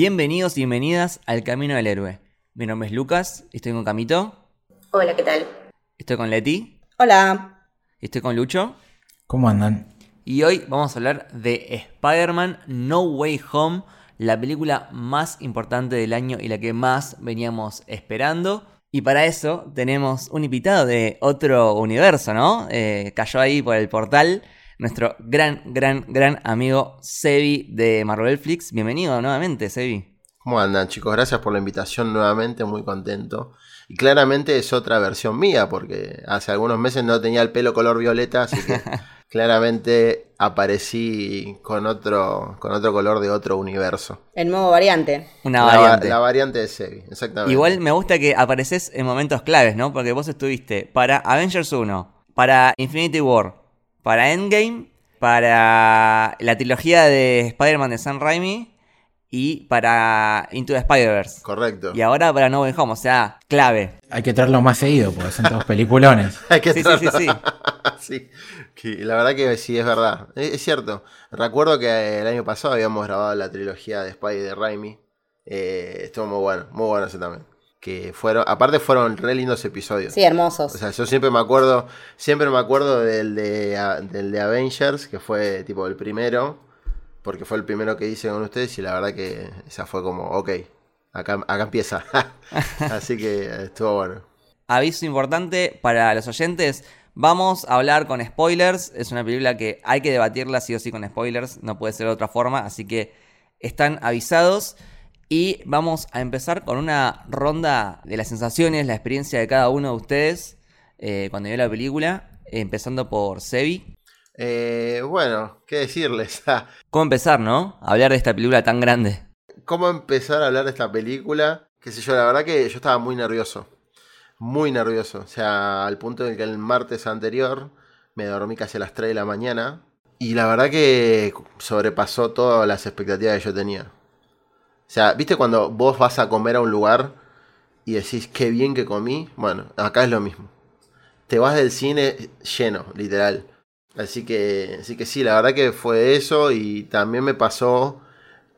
Bienvenidos y bienvenidas al Camino del Héroe. Mi nombre es Lucas, estoy con Camito, Hola, ¿qué tal? estoy con Leti, Hola. estoy con Lucho. ¿Cómo andan? Y hoy vamos a hablar de Spider-Man No Way Home, la película más importante del año y la que más veníamos esperando. Y para eso tenemos un invitado de otro universo, ¿no? Eh, cayó ahí por el portal nuestro gran, gran, gran amigo Sebi de Marvel Flix. Bienvenido nuevamente, Sebi. ¿Cómo andan chicos? Gracias por la invitación nuevamente, muy contento. Y claramente es otra versión mía, porque hace algunos meses no tenía el pelo color violeta, así que claramente aparecí con otro, con otro color de otro universo. El modo variante. Una la, va- variante. la variante de Sebi, exactamente. Igual me gusta que apareces en momentos claves, ¿no? Porque vos estuviste para Avengers 1, para Infinity War, para Endgame, para la trilogía de Spider-Man de Sam Raimi y para Into the Spider-Verse. Correcto. Y ahora para No Way Home, o sea, clave. Hay que traerlo más seguido porque son todos peliculones. Hay que Sí, sí, sí, sí. Sí, que la verdad que sí, es verdad. Es, es cierto. Recuerdo que el año pasado habíamos grabado la trilogía de Spidey de Raimi. Eh, estuvo muy bueno, muy bueno ese también. Que fueron, aparte fueron re lindos episodios. Sí, hermosos. O sea, yo siempre me acuerdo, siempre me acuerdo del de, a- del de Avengers, que fue tipo el primero, porque fue el primero que hice con ustedes y la verdad que esa fue como, ok, acá, acá empieza. Así que estuvo bueno. Aviso importante para los oyentes. Vamos a hablar con spoilers. Es una película que hay que debatirla sí o sí con spoilers. No puede ser de otra forma. Así que están avisados. Y vamos a empezar con una ronda de las sensaciones, la experiencia de cada uno de ustedes eh, cuando vio la película. Empezando por Sebi. Eh, bueno, ¿qué decirles? ¿Cómo empezar, no? A hablar de esta película tan grande. ¿Cómo empezar a hablar de esta película? Qué sé yo, la verdad que yo estaba muy nervioso. Muy nervioso. O sea, al punto de que el martes anterior me dormí casi a las 3 de la mañana. Y la verdad que sobrepasó todas las expectativas que yo tenía. O sea, ¿viste cuando vos vas a comer a un lugar y decís qué bien que comí? Bueno, acá es lo mismo. Te vas del cine lleno, literal. Así que, así que sí, la verdad que fue eso y también me pasó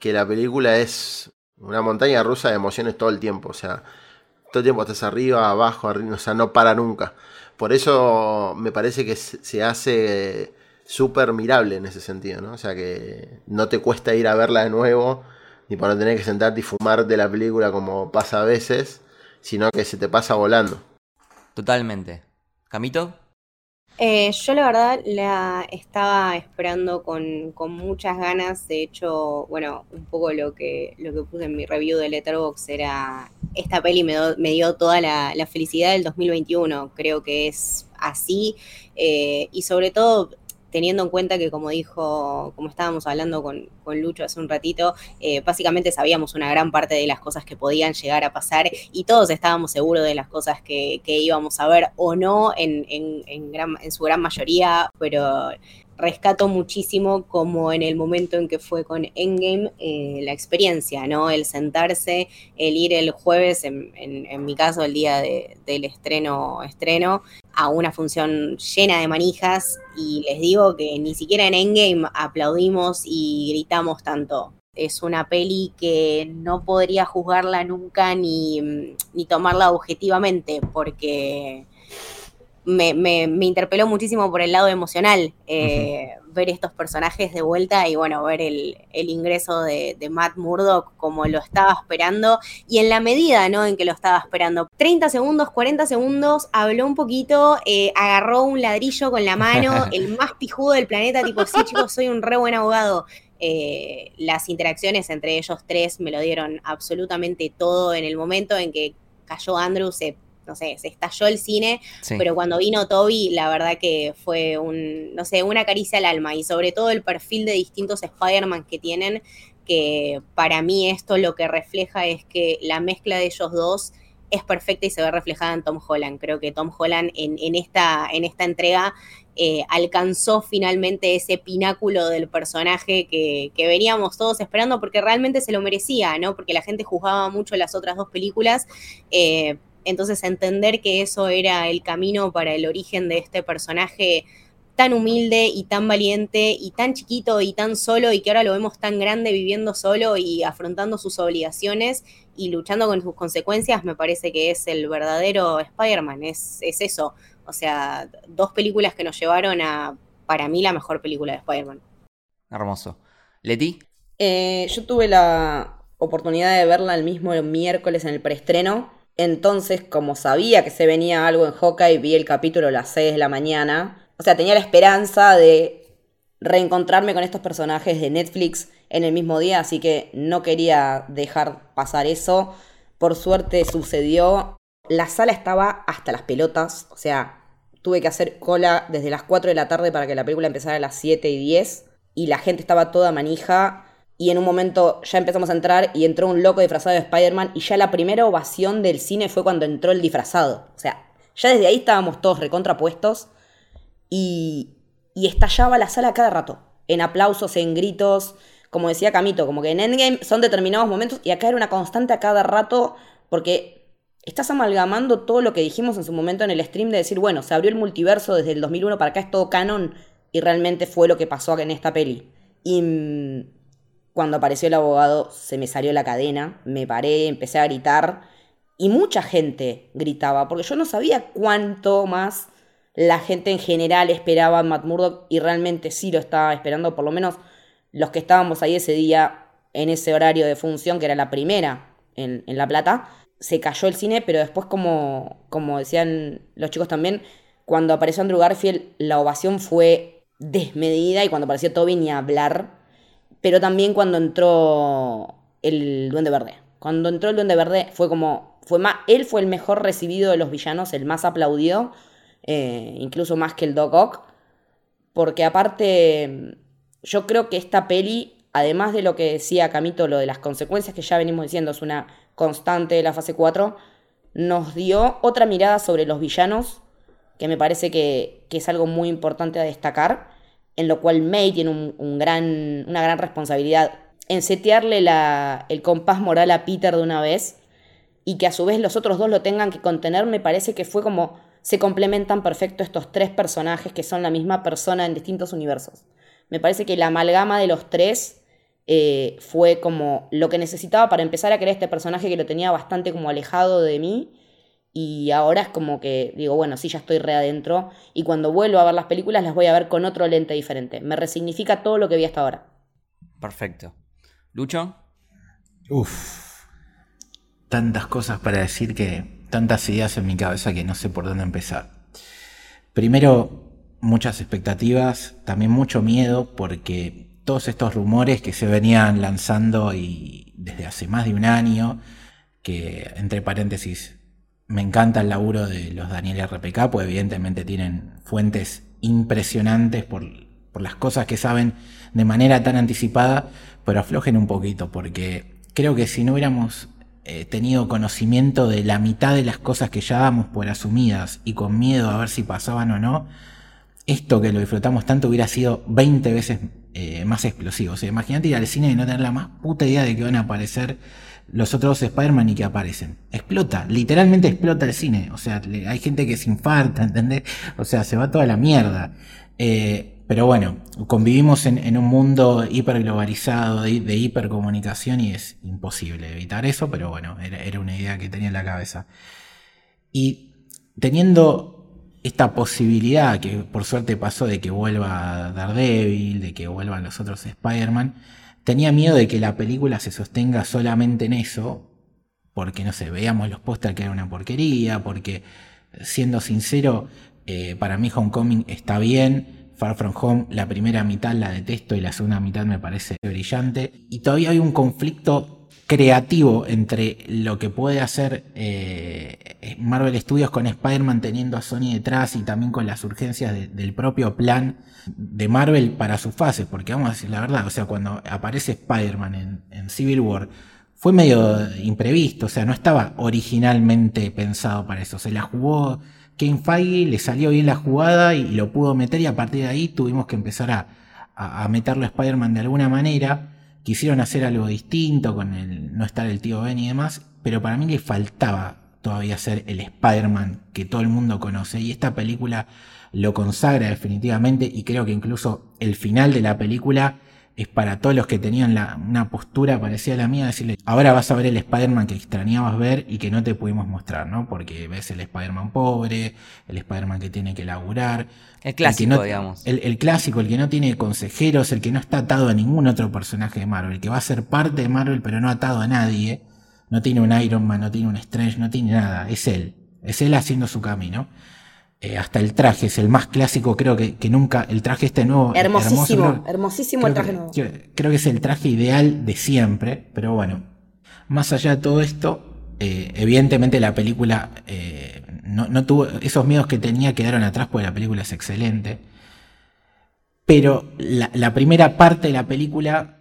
que la película es una montaña rusa de emociones todo el tiempo. O sea, todo el tiempo estás arriba, abajo, arriba, o sea, no para nunca. Por eso me parece que se hace súper mirable en ese sentido, ¿no? O sea, que no te cuesta ir a verla de nuevo, ni para no tener que sentarte y fumar de la película como pasa a veces, sino que se te pasa volando. Totalmente. ¿Camito? Eh, yo la verdad la estaba esperando con, con muchas ganas. De hecho, bueno, un poco lo que, lo que puse en mi review de Letterboxd era esta peli me, do- me dio toda la, la felicidad del 2021. Creo que es así. Eh, y sobre todo teniendo en cuenta que como dijo, como estábamos hablando con, con Lucho hace un ratito, eh, básicamente sabíamos una gran parte de las cosas que podían llegar a pasar y todos estábamos seguros de las cosas que, que íbamos a ver o no en, en- en gran- en su gran mayoría, pero rescato muchísimo como en el momento en que fue con Endgame eh, la experiencia, ¿no? El sentarse, el ir el jueves, en, en- mi caso el día de- del estreno, estreno, a una función llena de manijas y les digo que ni siquiera en Endgame aplaudimos y gritamos tanto. Es una peli que no podría juzgarla nunca ni, ni tomarla objetivamente porque me, me- me interpeló muchísimo por el lado emocional eh, ver estos personajes de vuelta y bueno, ver el, el ingreso de, de Matt Murdock como lo estaba esperando y en la medida ¿no? en que lo estaba esperando. 30 segundos, 40 segundos, habló un poquito, eh, agarró un ladrillo con la mano, el más pijudo del planeta, tipo, sí chicos, soy un re buen abogado. Eh, las interacciones entre ellos tres me lo dieron absolutamente todo en el momento en que cayó Andrew, se no sé, se estalló el cine, Sí. pero cuando vino Toby, la verdad que fue un, no sé, una caricia al alma y sobre todo el perfil de distintos Spider-Man que tienen, que para mí esto lo que refleja es que la mezcla de ellos dos es perfecta y se ve reflejada en Tom Holland. Creo que Tom Holland en, en esta, en esta entrega eh, alcanzó finalmente ese pináculo del personaje que, que veníamos todos esperando porque realmente se lo merecía, ¿no? Porque la gente juzgaba mucho las otras dos películas. eh, entonces entender que eso era el camino para el origen de este personaje tan humilde y tan valiente y tan chiquito y tan solo y que ahora lo vemos tan grande viviendo solo y afrontando sus obligaciones y luchando con sus consecuencias, me parece que es el verdadero Spider-Man, es, es eso. O sea, dos películas que nos llevaron a, para mí, la mejor película de Spider-Man. Hermoso. Leti, Eh, yo tuve la oportunidad de verla el mismo miércoles en el preestreno. Entonces, como sabía que se venía algo en Hawkeye, vi el capítulo a las 6 de la mañana. O sea, tenía la esperanza de reencontrarme con estos personajes de Netflix en el mismo día, así que no quería dejar pasar eso. Por suerte sucedió. La sala estaba hasta las pelotas, o sea, tuve que hacer cola desde las 4 de la tarde para que la película empezara a las 7 y 10 y la gente estaba toda manija y en un momento ya empezamos a entrar y entró un loco disfrazado de Spider-Man y ya la primera ovación del cine fue cuando entró el disfrazado. O sea, ya desde ahí estábamos todos recontrapuestos y, y estallaba la sala cada rato, en aplausos, en gritos, como decía Camito, como que en Endgame son determinados momentos y acá era una constante a cada rato porque estás amalgamando todo lo que dijimos en su momento en el stream de decir, bueno, se abrió el multiverso desde el 2001 para acá, es todo canon y realmente fue lo que pasó en esta peli. Y mm, cuando apareció el abogado se me salió la cadena, me paré, empecé a gritar y mucha gente gritaba, porque yo no sabía cuánto más la gente en general esperaba a Matt Murdock y realmente sí lo estaba esperando, por lo menos los que estábamos ahí ese día en ese horario de función, que era la primera en, en La Plata, se cayó el cine, pero después como, como decían los chicos también, cuando apareció Andrew Garfield la ovación fue desmedida y cuando apareció Toby ni hablar, pero también cuando entró el Duende Verde. Cuando entró el Duende Verde fue como, fue más, él fue el mejor recibido de los villanos, el más aplaudido, eh, incluso más que el Doc Ock, porque aparte yo creo que esta peli, además de lo que decía Camito, lo de las consecuencias que ya venimos diciendo, es una constante de la fase 4, nos dio otra mirada sobre los villanos, que me parece que, que es algo muy importante a destacar, en lo cual May tiene un, gran, una gran responsabilidad en setearle la, el compás moral a Peter de una vez y que a su vez los otros dos lo tengan que contener, me parece que fue como se complementan perfecto estos tres personajes que son la misma persona en distintos universos. Me parece que la amalgama de los tres eh, fue como lo que necesitaba para empezar a crear este personaje que lo tenía bastante como alejado de mí. Y ahora es como que digo, bueno, sí, ya estoy re adentro. Y cuando vuelvo a ver las películas las voy a ver con otro lente diferente. Me resignifica todo lo que vi hasta ahora. perfecto. Lucho, Uf. Tantas cosas para decir que. Tantas ideas en mi cabeza que no sé por dónde empezar. Primero, muchas expectativas, también mucho miedo porque todos estos rumores que se venían lanzando y desde hace más de un año, que entre paréntesis me encanta el laburo de los Daniel RPK, pues evidentemente tienen fuentes impresionantes por, por las cosas que saben de manera tan anticipada, pero aflojen un poquito, porque creo que si no hubiéramos eh, tenido conocimiento de la mitad de las cosas que ya damos por asumidas y con miedo a ver si pasaban o no, esto que lo disfrutamos tanto hubiera sido 20 veces eh, más explosivo. O sea, imagínate ir al cine y no tener la más puta idea de que van a aparecer los otros Spider-Man y que aparecen. Explota, literalmente explota el cine. O sea, le- hay gente que se infarta, ¿entendés? O sea, se va toda la mierda. Eh, pero bueno, convivimos en, un mundo hiperglobalizado de, de hipercomunicación y es imposible evitar eso, pero bueno, era, era una idea que tenía en la cabeza. Y teniendo esta posibilidad que por suerte pasó de que vuelva Daredevil, de que vuelvan los otros Spider-Man, tenía miedo de que la película se sostenga solamente en eso, porque no sé, veíamos los pósters que era una porquería, porque siendo sincero, eh, para mí Homecoming está bien, Far From Home, la primera mitad la detesto y la segunda mitad me parece brillante, y todavía hay un conflicto creativo entre lo que puede hacer eh, Marvel Studios con Spider-Man teniendo a Sony detrás y también con las urgencias de- del propio plan de Marvel para sus fases, porque vamos a decir la verdad, o sea, cuando aparece Spider-Man en, Civil War, fue medio imprevisto, o sea, no estaba originalmente pensado para eso, se la jugó Kevin Feige, le salió bien la jugada y, lo pudo meter y a partir de ahí tuvimos que empezar a, a meterlo a Spider-Man de alguna manera. Quisieron hacer algo distinto con el no estar el tío Ben y demás, pero para mí le faltaba todavía ser el Spider-Man que todo el mundo conoce y esta película lo consagra definitivamente y creo que incluso el final de la película es para todos los que tenían la- una postura parecida a la mía, decirle, ahora vas a ver el Spider-Man que extrañabas ver y que no te pudimos mostrar, ¿no? Porque ves el Spider-Man pobre, el Spider-Man que tiene que laburar. El que clásico, no- digamos. El, el clásico, el que no tiene consejeros, el que no está atado a ningún otro personaje de Marvel, el que va a ser parte de Marvel pero no atado a nadie. No tiene un Iron Man, no tiene un Strange, no tiene nada. Es él. Es él haciendo su camino. Eh, hasta el traje es el más clásico, creo que, que nunca. El traje este nuevo. Hermosísimo, hermoso, creo- hermosísimo el traje que- nuevo. Creo, creo que es el traje ideal de siempre, pero bueno. Más allá de todo esto, eh, evidentemente la película eh, no, no tuvo. Esos miedos que tenía quedaron atrás porque la película es excelente. Pero la, la primera parte de la película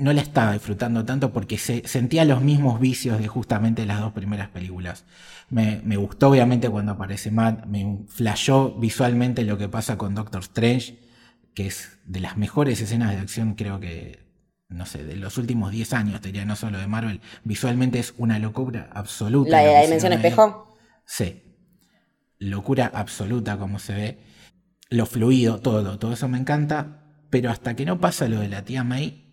no la estaba disfrutando tanto porque se, sentía los mismos vicios de justamente las dos primeras películas. Me, me gustó obviamente cuando aparece Matt, me flashó visualmente lo que pasa con Doctor Strange, que es de las mejores escenas de acción creo que, no sé, de los últimos 10 años, te diría, no solo de Marvel. Visualmente es una locura absoluta. ¿La de la dimensión espejo? Sí. Locura absoluta como se ve. Lo fluido, todo, todo eso me encanta. Pero hasta que no pasa lo de la tía May,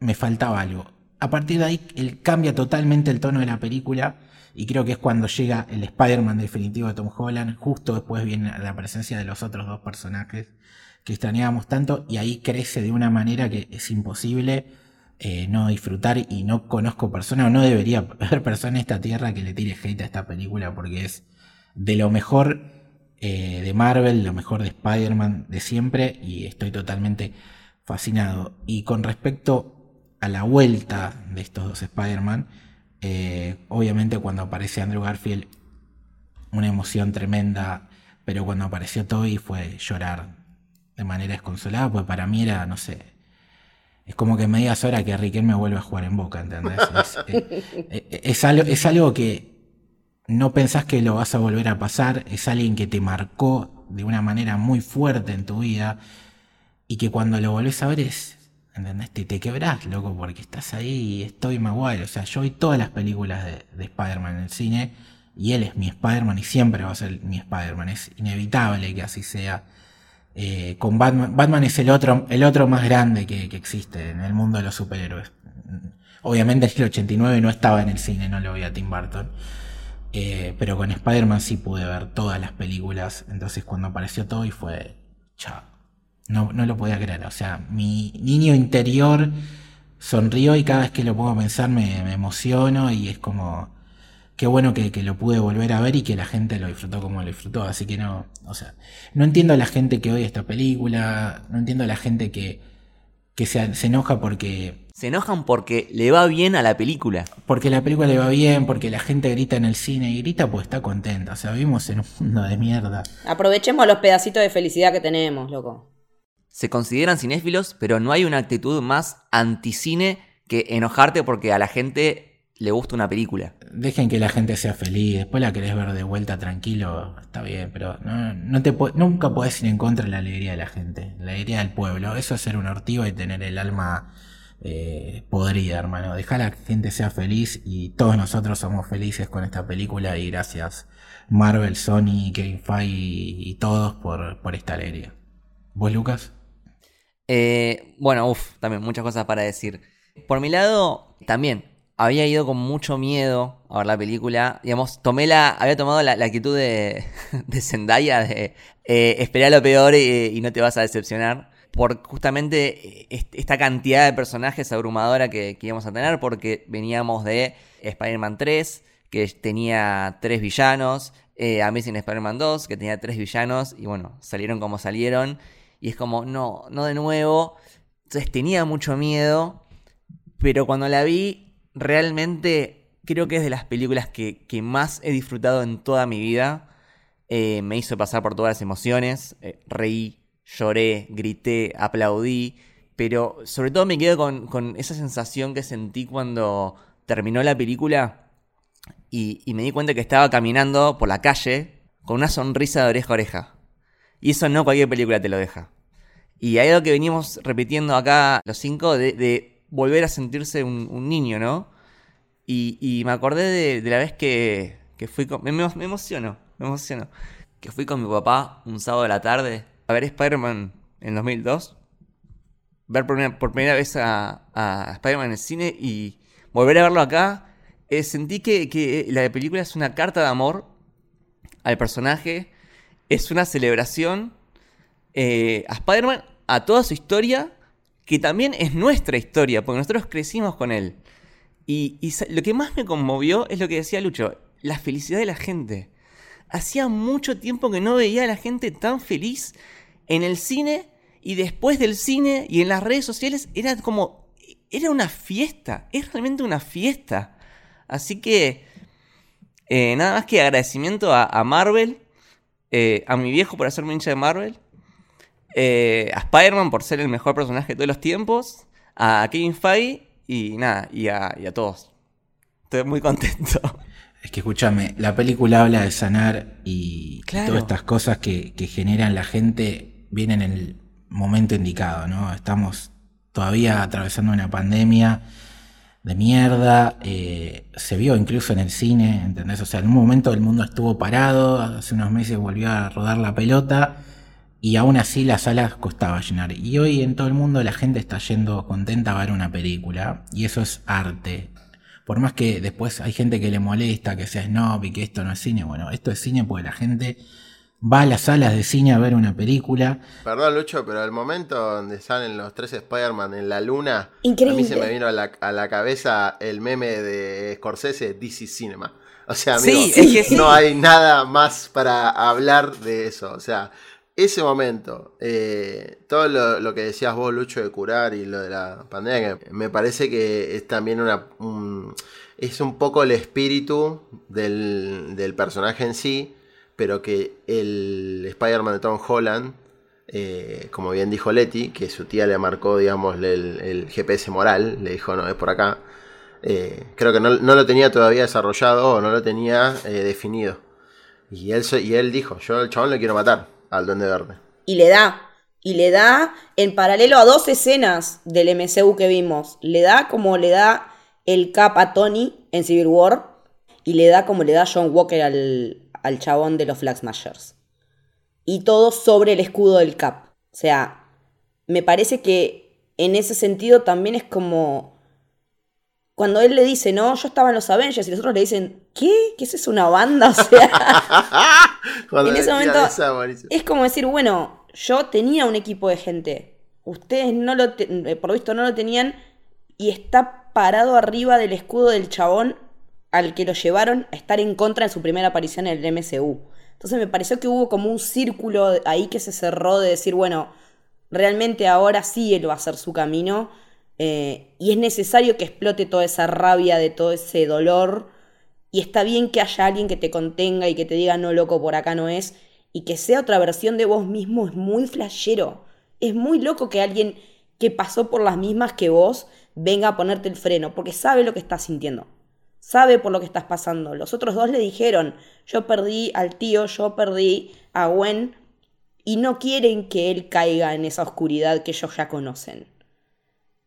me faltaba algo. A partir de ahí, él cambia totalmente el tono de la película. Y creo que es cuando llega el Spider-Man definitivo de Tom Holland. Justo después viene la presencia de los otros dos personajes que extrañábamos tanto. Y ahí crece de una manera que es imposible eh, no disfrutar. Y no conozco persona, o no debería haber persona en esta tierra que le tire hate a esta película. Porque es de lo mejor eh, de Marvel, lo mejor de Spider-Man de siempre. Y estoy totalmente fascinado. Y con respecto a la vuelta de estos dos Spider-Man, eh, obviamente cuando aparece Andrew Garfield, una emoción tremenda, pero cuando apareció Toby fue llorar de manera desconsolada, pues para mí era, no sé, es como que me digas ahora que Riquelme vuelve a jugar en Boca, ¿entendés? Es, eh, eh, es algo, es algo que no pensás que lo vas a volver a pasar, es alguien que te marcó de una manera muy fuerte en tu vida y que cuando lo volvés a ver es, ¿entendés? Te, te quebrás, loco, porque estás ahí y estoy Maguire. O sea, yo vi todas las películas de, de Spider-Man en el cine y él es mi Spider-Man y siempre va a ser mi Spider-Man. Es inevitable que así sea. Eh, con Batman, Batman es el otro, el otro más grande que, que existe en el mundo de los superhéroes. Obviamente en el 89 no estaba en el cine, no lo vi a Tim Burton. Eh, pero con Spider-Man sí pude ver todas las películas. Entonces cuando apareció Toby fue. Chao. No, no lo podía creer. O sea, mi niño interior sonrió y cada vez que lo pongo a pensar me, me emociono y es como. Qué bueno que, que lo pude volver a ver y que la gente lo disfrutó como lo disfrutó. Así que no. O sea, no entiendo a la gente que odia esta película. No entiendo a la gente que, que se, se enoja porque Se enojan porque le va bien a la película. porque la película le va bien, porque la gente grita en el cine y grita pues está contenta. O sea, vivimos en un mundo de mierda. Aprovechemos los pedacitos de felicidad que tenemos, loco. Se consideran cinéfilos, pero no hay una actitud más anticine que enojarte porque a la gente le gusta una película. Dejen que la gente sea feliz, después la querés ver de vuelta tranquilo, está bien, pero nunca podés ir en contra de la alegría de la gente, la alegría del pueblo. Eso es ser un ortigo y tener el alma eh, podrida, hermano. Deja la gente sea feliz y todos nosotros somos felices con esta película y gracias Marvel, Sony, Kevin y, todos por esta alegría. ¿Vos, Lucas? Eh, bueno, uff, también muchas cosas para decir. Por mi lado, también había ido con mucho miedo a ver la película. Digamos, tomé la, había tomado la, actitud de, Zendaya de eh, esperar lo peor y, no te vas a decepcionar. Por justamente est- esta cantidad de personajes abrumadora que, que íbamos a tener, porque veníamos de Spider-Man 3, que tenía tres villanos, eh, Amazing Spider-Man 2, que tenía tres villanos, y bueno, salieron como salieron. Y es como, no, no de nuevo. Entonces tenía mucho miedo. Pero cuando la vi, realmente creo que es de las películas que, que más he disfrutado en toda mi vida. Eh, me hizo pasar por todas las emociones. Eh, reí, lloré, grité, aplaudí. Pero sobre todo me quedo con, con esa sensación que sentí cuando terminó la película y, y me di cuenta que estaba caminando por la calle con una sonrisa de oreja a oreja. Y eso no cualquier película te lo deja. Y hay algo que venimos repitiendo acá los cinco de, volver a sentirse un, niño, ¿no? Y, me acordé de, la vez que, que fui con... Me, me, emociono, me emociono. Que fui con mi papá un sábado de la tarde a ver Spider-Man en 2002. Ver por, primera- por primera vez a, a Spider-Man en el cine y volver a verlo acá. eh, sentí que, que la película es una carta de amor al personaje. Es una celebración eh, a Spider-Man, a toda su historia, que también es nuestra historia, porque nosotros crecimos con él. Y, lo que más me conmovió es lo que decía Lucho, la felicidad de la gente. Hacía mucho tiempo que no veía a la gente tan feliz en el cine y después del cine y en las redes sociales. Era como, era una fiesta, es realmente una fiesta. Así que, eh, nada más que agradecimiento a Marvel, eh, a mi viejo por hacerme hincha de Marvel, eh, a Spider-Man por ser el mejor personaje de todos los tiempos, a Kevin Feige y nada, y a, y a todos. Estoy muy contento. Es que escúchame, la película habla de sanar y, todas estas cosas que, que generan la gente vienen en el momento indicado, ¿no? Estamos todavía atravesando una pandemia de mierda, eh, se vio incluso en el cine, ¿entendés? O sea, en un momento el mundo estuvo parado, hace unos meses volvió a rodar la pelota y aún así las salas costaba llenar. Y hoy en todo el mundo la gente está yendo contenta a ver una película y eso es arte. Por más que después hay gente que le molesta, que sea snob y que esto no es cine, bueno, esto es cine porque la gente va a las salas de cine a ver una película. Perdón, Lucho, pero el momento donde salen los tres Spider-Man en la luna, Increíble. a mí se me vino a la, a la cabeza el meme de Scorsese, DC Cinema. O sea, Sí, amigo, es que sí. no hay nada más para hablar de eso. O sea, ese momento, eh, todo lo, lo que decías vos, Lucho, de curar y lo de la pandemia, que me parece que es también una... un- es un poco el espíritu del, del personaje en sí, pero que el Spider-Man de Tom Holland, eh, como bien dijo Letty, que su tía le marcó, digamos, el, GPS moral, le dijo, no, es por acá. eh, creo que no, lo tenía todavía desarrollado o no lo tenía eh, definido. Y él, y él dijo, yo al chabón le quiero matar al Duende Verde. Y le da. Y le da en paralelo a dos escenas del MCU que vimos. Le da como le da el cap a Tony en Civil War. Y le da como le da John Walker al, al chabón de los Flag Smashers. Y todo sobre el escudo del cap. O sea, me parece que en ese sentido también es como. Cuando él le dice, no, yo estaba en los Avengers, y los otros le dicen, ¿qué? ¿Qué es eso, una banda? O sea. En ese momento- esa. Es como decir, bueno, yo tenía un equipo de gente. Ustedes no lo eh, por visto no lo tenían y está parado arriba del escudo del chabón al que lo llevaron a estar en contra en su primera aparición en el MCU. Entonces me pareció que hubo como un círculo ahí que se cerró de decir, bueno, realmente ahora sí él va a hacer su camino eh, y es necesario que explote toda esa rabia de todo ese dolor y está bien que haya alguien que te contenga y que te diga, no, loco, por acá no es. Y que sea otra versión de vos mismo es muy flashero. Es muy loco que alguien que pasó por las mismas que vos venga a ponerte el freno, porque sabe lo que estás sintiendo. Sabe por lo que estás pasando. Los otros dos le dijeron, yo perdí al tío, yo perdí a Gwen, y no quieren que él caiga en esa oscuridad que ellos ya conocen.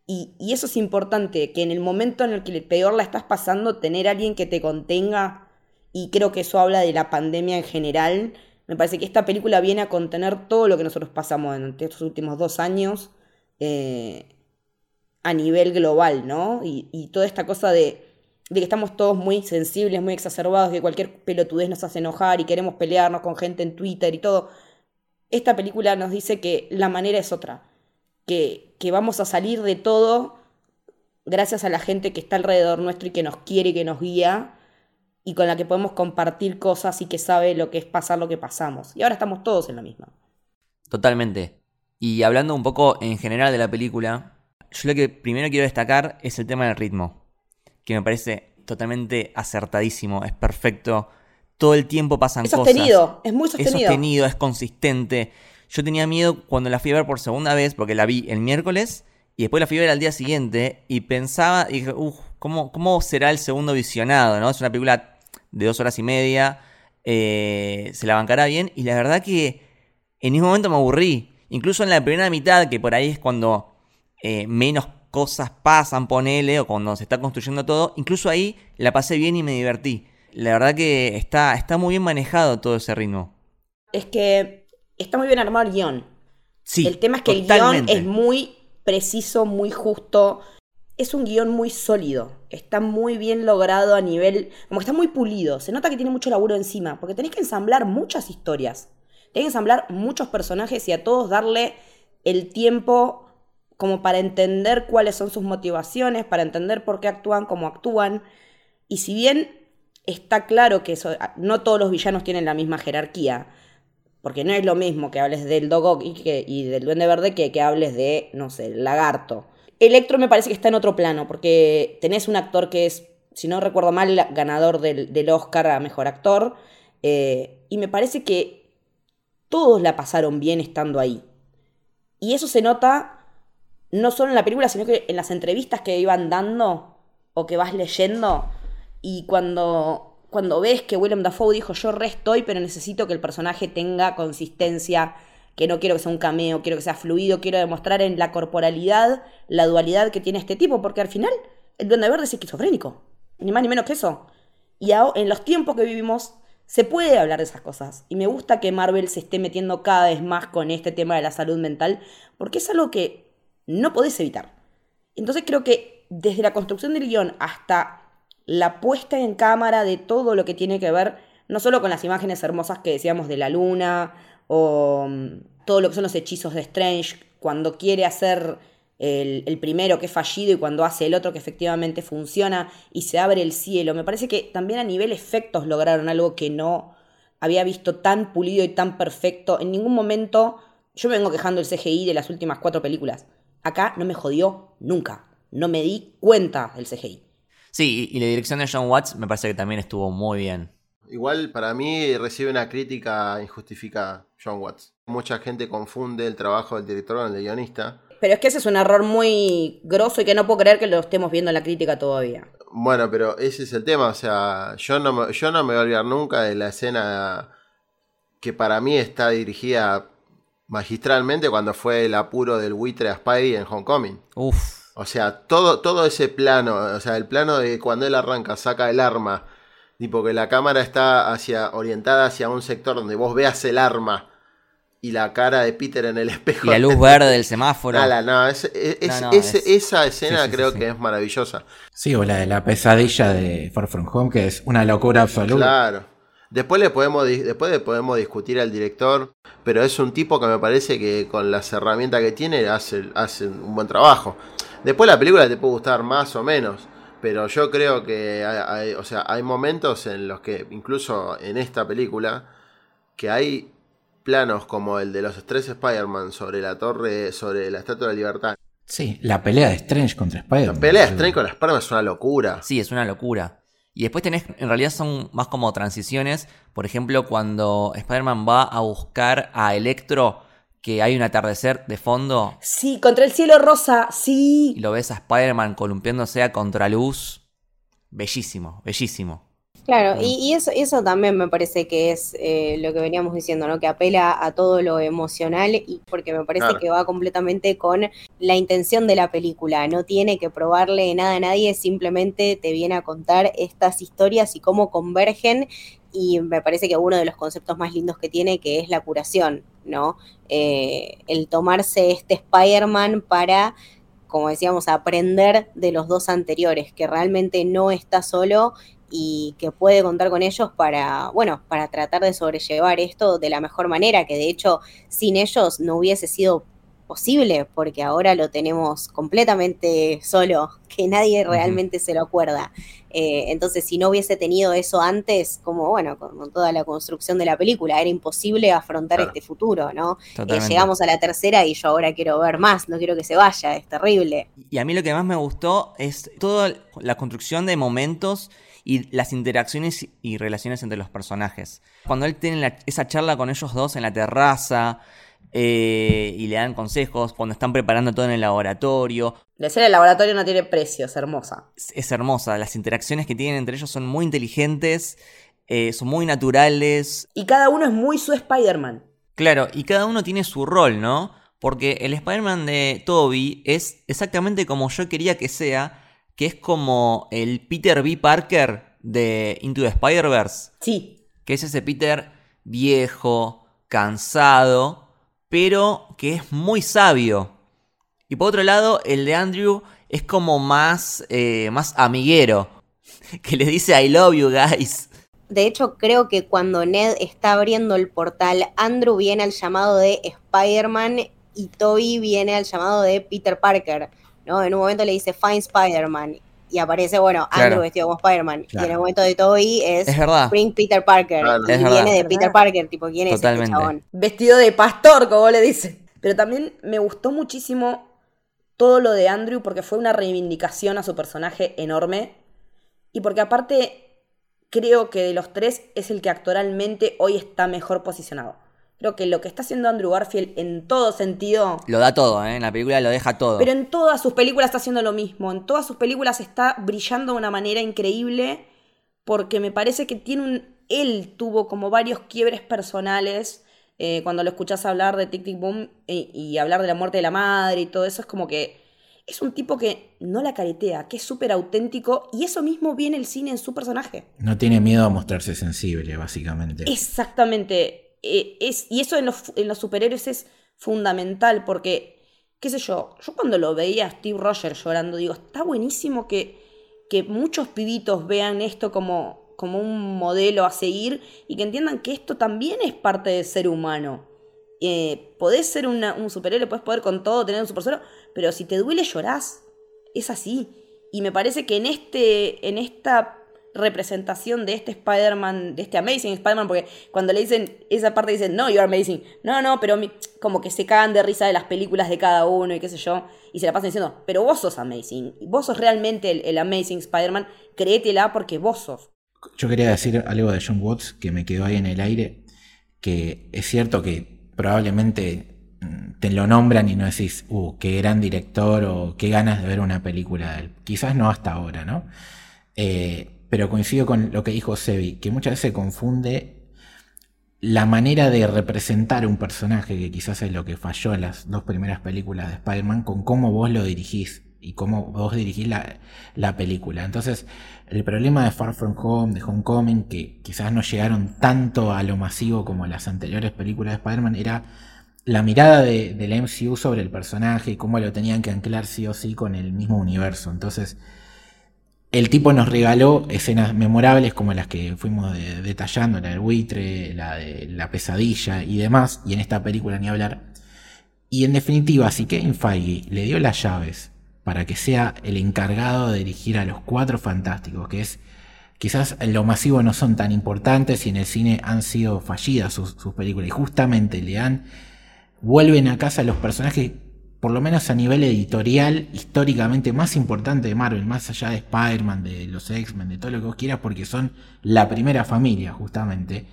Y, y eso es importante, que en el momento en el que peor la estás pasando, tener a alguien que te contenga, y creo que eso habla de la pandemia en general. Me parece que esta película viene a contener todo lo que nosotros pasamos durante estos últimos dos años eh, a nivel global, ¿no? Y, y toda esta cosa de, de que estamos todos muy sensibles, muy exacerbados, que cualquier pelotudez nos hace enojar y queremos pelearnos con gente en Twitter y todo. Esta película nos dice que la manera es otra que, que vamos a salir de todo gracias a la gente que está alrededor nuestro y que nos quiere y que nos guía y con la que podemos compartir cosas y que sabe lo que es pasar lo que pasamos. Y ahora estamos todos en la misma. Totalmente. Y hablando un poco en general de la película, yo lo que primero quiero destacar es el tema del ritmo, que me parece totalmente acertadísimo, es perfecto. Todo el tiempo pasan Es cosas. sostenido, es muy Es sostenido. sostenido, es consistente. Yo tenía miedo cuando la fui a ver por segunda vez, porque la vi el miércoles y después la fui a ver al día siguiente y pensaba, y dije, uff, ¿cómo, ¿cómo será el segundo visionado? ¿no? Es una película de dos horas y media, eh, se la bancará bien y la verdad que en ningún momento me aburrí. Incluso en la primera mitad, que por ahí es cuando eh, menos cosas pasan, ponele, o cuando se está construyendo todo, incluso ahí la pasé bien y me divertí. La verdad que está, está muy bien manejado todo ese ritmo. Es que está muy bien armado el guion. Sí, el tema es que totalmente. el guion es muy preciso, muy justo. Es un guion muy sólido. Está muy bien logrado a nivel. Como que está muy pulido. Se nota que tiene mucho laburo encima. Porque tenés que ensamblar muchas historias. Tenés que ensamblar muchos personajes y a todos darle el tiempo como para entender cuáles son sus motivaciones, para entender por qué actúan como actúan. Y si bien está claro que eso, no todos los villanos tienen la misma jerarquía, porque no es lo mismo que hables del Dogok y, del Duende Verde que que hables de, no sé, el Lagarto. Electro me parece que está en otro plano, porque tenés un actor que es, si no recuerdo mal, ganador del, del Oscar a Mejor Actor, eh, y me parece que todos la pasaron bien estando ahí. Y eso se nota no solo en la película, sino que en las entrevistas que iban dando o que vas leyendo. Y cuando, cuando ves que Willem Dafoe dijo, yo re estoy, pero necesito que el personaje tenga consistencia, que no quiero que sea un cameo, quiero que sea fluido, quiero demostrar en la corporalidad la dualidad que tiene este tipo, porque al final el Duende Verde es esquizofrénico, ni más ni menos que eso. Y en los tiempos que vivimos se puede hablar de esas cosas. Y me gusta que Marvel se esté metiendo cada vez más con este tema de la salud mental, porque es algo que no podés evitar. Entonces creo que desde la construcción del guion hasta la puesta en cámara de todo lo que tiene que ver, no solo con las imágenes hermosas que decíamos de la luna, o mm, todo lo que son los hechizos de Strange, cuando quiere hacer el, el primero que es fallido y cuando hace el otro que efectivamente funciona y se abre el cielo. Me parece que también a nivel efectos lograron algo que no había visto tan pulido y tan perfecto. En ningún momento yo me vengo quejando del CGI de las últimas cuatro películas. Acá no me jodió nunca. No me di cuenta del CGI. Sí, y la dirección de John Watts me parece que también estuvo muy bien. Igual para mí recibe una crítica injustificada John Watts. Mucha gente confunde el trabajo del director con el de guionista. Pero es que ese es un error muy grosso y que no puedo creer que lo estemos viendo en la crítica todavía. Bueno, pero ese es el tema, o sea, yo no me, yo no me voy a olvidar nunca de la escena que para mí está dirigida magistralmente cuando fue el apuro del buitre a Spidey en Homecoming. Uf, O sea, todo, todo ese plano, o sea, el plano de cuando él arranca, saca el arma, tipo que la cámara está hacia, orientada hacia un sector donde vos veas el arma y la cara de Peter en el espejo. y la luz verde del semáforo. Nada, no, es- es- es- No, no, ese- es- esa escena sí, sí, creo sí, que es maravillosa. Sí, o la de la pesadilla de Far From Home, que es una locura absoluta. Claro. Después le podemos di- después le podemos discutir al director, pero es un tipo que me parece que con las herramientas que tiene hace, hace un buen trabajo. Después la película te puede gustar más o menos, pero yo creo que hay, hay- o sea, hay momentos en los que, incluso en esta película, que hay planos como el de los tres Spider-Man sobre la torre, sobre la Estatua de la Libertad. Sí, la pelea de Strange contra La Spider-Man. pelea de Strange con las Spider-Man es una locura. Sí, es una locura. Y después tenés, en realidad son más como transiciones. Por ejemplo, cuando Spider-Man va a buscar a Electro, que hay un atardecer de fondo, Sí, contra el cielo rosa, y sí. lo ves a Spider-Man columpiándose a contraluz. Bellísimo, bellísimo. Claro, y, y eso, eso también me parece que es eh, lo que veníamos diciendo, ¿no? Que apela a todo lo emocional y porque me parece Claro. que va completamente con la intención de la película. No tiene que probarle nada a nadie, simplemente te viene a contar estas historias y cómo convergen. Y me parece que uno de los conceptos más lindos que tiene, que es la curación, ¿no? Eh, el tomarse este Spider-Man para, como decíamos, aprender de los dos anteriores, que realmente no está solo y que puede contar con ellos para, bueno, para tratar de sobrellevar esto de la mejor manera, que de hecho sin ellos no hubiese sido posible, porque ahora lo tenemos completamente solo, que nadie realmente se lo acuerda. Eh, entonces, si no hubiese tenido eso antes, como bueno, con, toda la construcción de la película, era imposible afrontar este futuro, ¿no? Eh, llegamos a la tercera y yo ahora quiero ver más, no quiero que se vaya, es terrible. Y a mí lo que más me gustó es toda la construcción de momentos y las interacciones y relaciones entre los personajes. Cuando él tiene esa charla con ellos dos en la terraza, eh, y le dan consejos cuando están preparando todo en el laboratorio. La escena del laboratorio no tiene precio, es hermosa. Es, hermosa, las interacciones que tienen entre ellos son muy inteligentes, eh, son muy naturales. Y cada uno es muy su Spider-Man. Claro, y cada uno tiene su rol, ¿no? Porque el Spider-Man de Toby es exactamente como yo quería que sea, que es como el Peter B. Parker de Into the Spider-Verse. Sí. Que es ese Peter viejo, cansado, pero que es muy sabio. Y por otro lado, el de Andrew es como más, eh, más amiguero, que le dice I love you guys. De hecho, creo que cuando Ned está abriendo el portal, Andrew viene al llamado de Spider-Man y Toby viene al llamado de Peter Parker. ¿No? En un momento le dice Find Spider-Man y aparece, bueno, Andrew vestido como Spider-Man. Y en el momento de Toby es, Spring Peter Parker. y viene de Peter Parker, tipo, ¿quién es este chabón? Vestido de pastor, como le dice. Pero también me gustó muchísimo todo lo de Andrew porque fue una reivindicación a su personaje enorme. Y porque aparte creo que de los tres es el que actoralmente hoy está mejor posicionado. Creo que lo que está haciendo Andrew Garfield en todo sentido. Lo da todo, ¿eh? En la película lo deja todo. Pero en todas sus películas está haciendo lo mismo. En todas sus películas está brillando de una manera increíble. Porque me parece que tiene un. Él tuvo como varios quiebres personales. Eh, cuando lo escuchás hablar de Tic Tic Boom y, y hablar de la muerte de la madre y todo eso, es como que es un tipo que no la caretea, que es súper auténtico y eso mismo viene el cine en su personaje. No tiene miedo a mostrarse sensible, básicamente. Exactamente. Eh, es, y eso en los, superhéroes es fundamental porque, qué sé yo, yo cuando lo veía a Steve Rogers llorando, digo, está buenísimo que, que muchos pibitos vean esto como, como un modelo a seguir y que entiendan que esto también es parte del ser humano. Eh, podés ser un superhéroe, podés poder con todo, tener un superhéroe, pero si te duele llorás. Es así. Y me parece que en, este, en esta representación de este Spider-Man, de este Amazing Spider-Man, porque cuando le dicen esa parte dicen, no, you're amazing. No, no, pero como que se cagan de risa de las películas de cada uno y qué sé yo, y se la pasan diciendo, pero vos sos amazing, vos sos realmente el, Amazing Spider-Man, créetela porque vos sos. Yo quería decir algo de John Watts que me quedó ahí en el aire, que es cierto que probablemente mm, te lo nombran y no decís, uh, qué gran director o qué ganas de ver una película de él. Quizás no hasta ahora, ¿no? Eh, pero coincido con lo que dijo Sebi, que muchas veces se confunde la manera de representar un personaje, que quizás es lo que falló en las dos primeras películas de Spider-Man, con cómo vos lo dirigís y cómo vos dirigís la, película. Entonces, el problema de Far From Home, de Homecoming, que quizás no llegaron tanto a lo masivo como las anteriores películas de Spider-Man, era la mirada de, del MCU sobre el personaje y cómo lo tenían que anclar sí o sí con el mismo universo. Entonces, el tipo nos regaló escenas memorables como las que fuimos detallando, la del buitre, la de la pesadilla y demás, y en esta película ni hablar. Y en definitiva, si Kevin Feige le dio las llaves para que sea el encargado de dirigir a los cuatro fantásticos, que es quizás en lo masivo no son tan importantes y en el cine han sido fallidas sus, sus películas, y justamente le dan, vuelven a casa los personajes por lo menos a nivel editorial, históricamente más importante de Marvel, más allá de Spider-Man, de los X-Men, de todo lo que vos quieras, porque son la primera familia, justamente.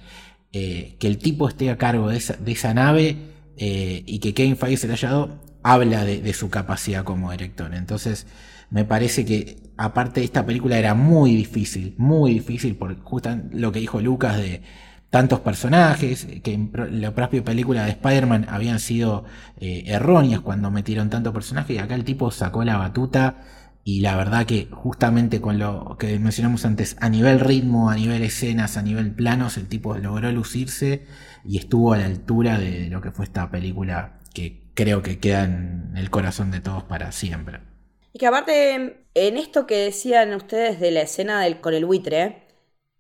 Eh, que el tipo esté a cargo de esa, nave eh, y que Kevin Feige se la haya dado, habla de, su capacidad como director. Entonces, me parece que, aparte de esta película, era muy difícil, muy difícil, por justo lo que dijo Lucas de tantos personajes, que en la propia película de Spider-Man habían sido eh, erróneas cuando metieron tantos personajes, y acá el tipo sacó la batuta, y la verdad que justamente con lo que mencionamos antes, a nivel ritmo, a nivel escenas, a nivel planos, el tipo logró lucirse y estuvo a la altura de lo que fue esta película que creo que queda en el corazón de todos para siempre. Y que aparte, en esto que decían ustedes de la escena del, con el buitre,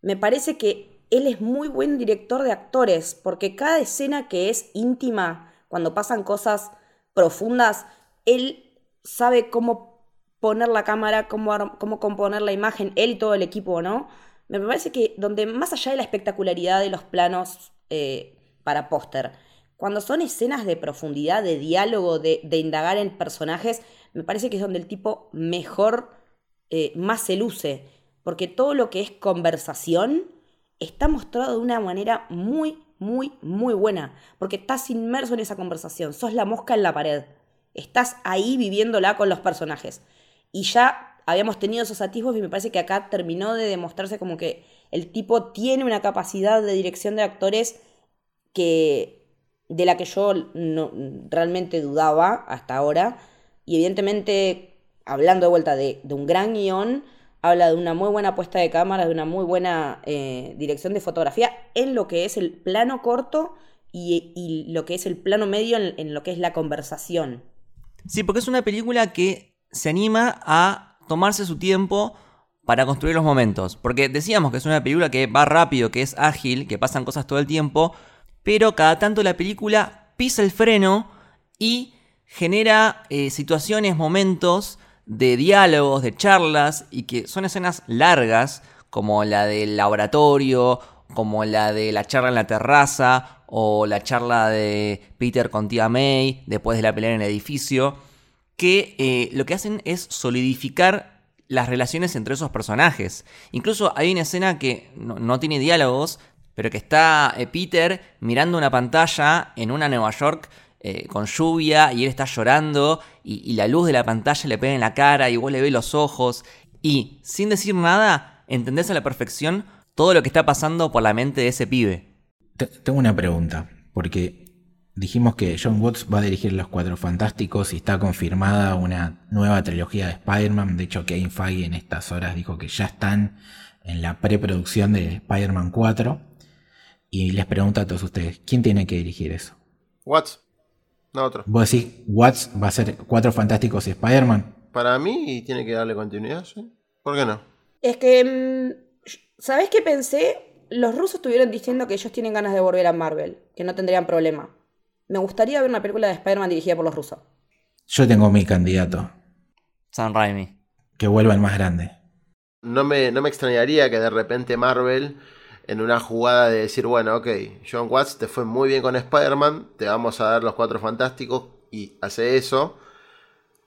me parece que él es muy buen director de actores, porque cada escena que es íntima, cuando pasan cosas profundas, él sabe cómo poner la cámara, cómo, cómo componer la imagen, él y todo el equipo, ¿no? Me parece que donde más allá de la espectacularidad de los planos eh, para póster, cuando son escenas de profundidad, de diálogo, de, indagar en personajes, me parece que es donde el tipo mejor, eh, más se luce. Porque todo lo que es conversación está mostrado de una manera muy, muy, muy buena. Porque estás inmerso en esa conversación. Sos la mosca en la pared. Estás ahí viviéndola con los personajes. Y ya habíamos tenido esos atisbos y me parece que acá terminó de demostrarse como que el tipo tiene una capacidad de dirección de actores que de la que yo no, realmente dudaba hasta ahora. Y evidentemente, hablando de vuelta de, un gran guion, habla de una muy buena puesta de cámara, de una muy buena eh, dirección de fotografía en lo que es el plano corto y, lo que es el plano medio en, lo que es la conversación. Sí, porque es una película que se anima a tomarse su tiempo para construir los momentos. Porque decíamos que es una película que va rápido, que es ágil, que pasan cosas todo el tiempo, pero cada tanto la película pisa el freno y genera eh, situaciones, momentos de diálogos, de charlas, y que son escenas largas, como la del laboratorio, como la de la charla en la terraza, o la charla de Peter con tía May, después de la pelea en el edificio, que eh, lo que hacen es solidificar las relaciones entre esos personajes. Incluso hay una escena que no tiene diálogos, pero que está eh, Peter mirando una pantalla en una Nueva York eh, con lluvia y él está llorando y, la luz de la pantalla le pega en la cara y vos le ves los ojos y sin decir nada entendés a la perfección todo lo que está pasando por la mente de ese pibe. Tengo una pregunta, porque dijimos que John Watts va a dirigir Los Cuatro Fantásticos y está confirmada una nueva trilogía de Spider-Man. De hecho, Kevin Feige en estas horas dijo que ya están en la preproducción de Spider-Man 4. Y les pregunto a todos ustedes, ¿quién tiene que dirigir eso? Watts, no otro. ¿Vos decís Watts va a ser Cuatro Fantásticos y Spider-Man? Para mí tiene que darle continuidad, ¿sí? ¿Por qué no? Es que, mm, ¿sabés qué pensé? Los rusos estuvieron diciendo que ellos tienen ganas de volver a Marvel, que no tendrían problema. Me gustaría ver una película de Spider-Man dirigida por los rusos. Yo tengo mi candidato. Sam Raimi. Que vuelva el más grande. No me, no me extrañaría que de repente Marvel en una jugada de decir, bueno, ok, John Watts te fue muy bien con Spider-Man, te vamos a dar los cuatro fantásticos y hace eso.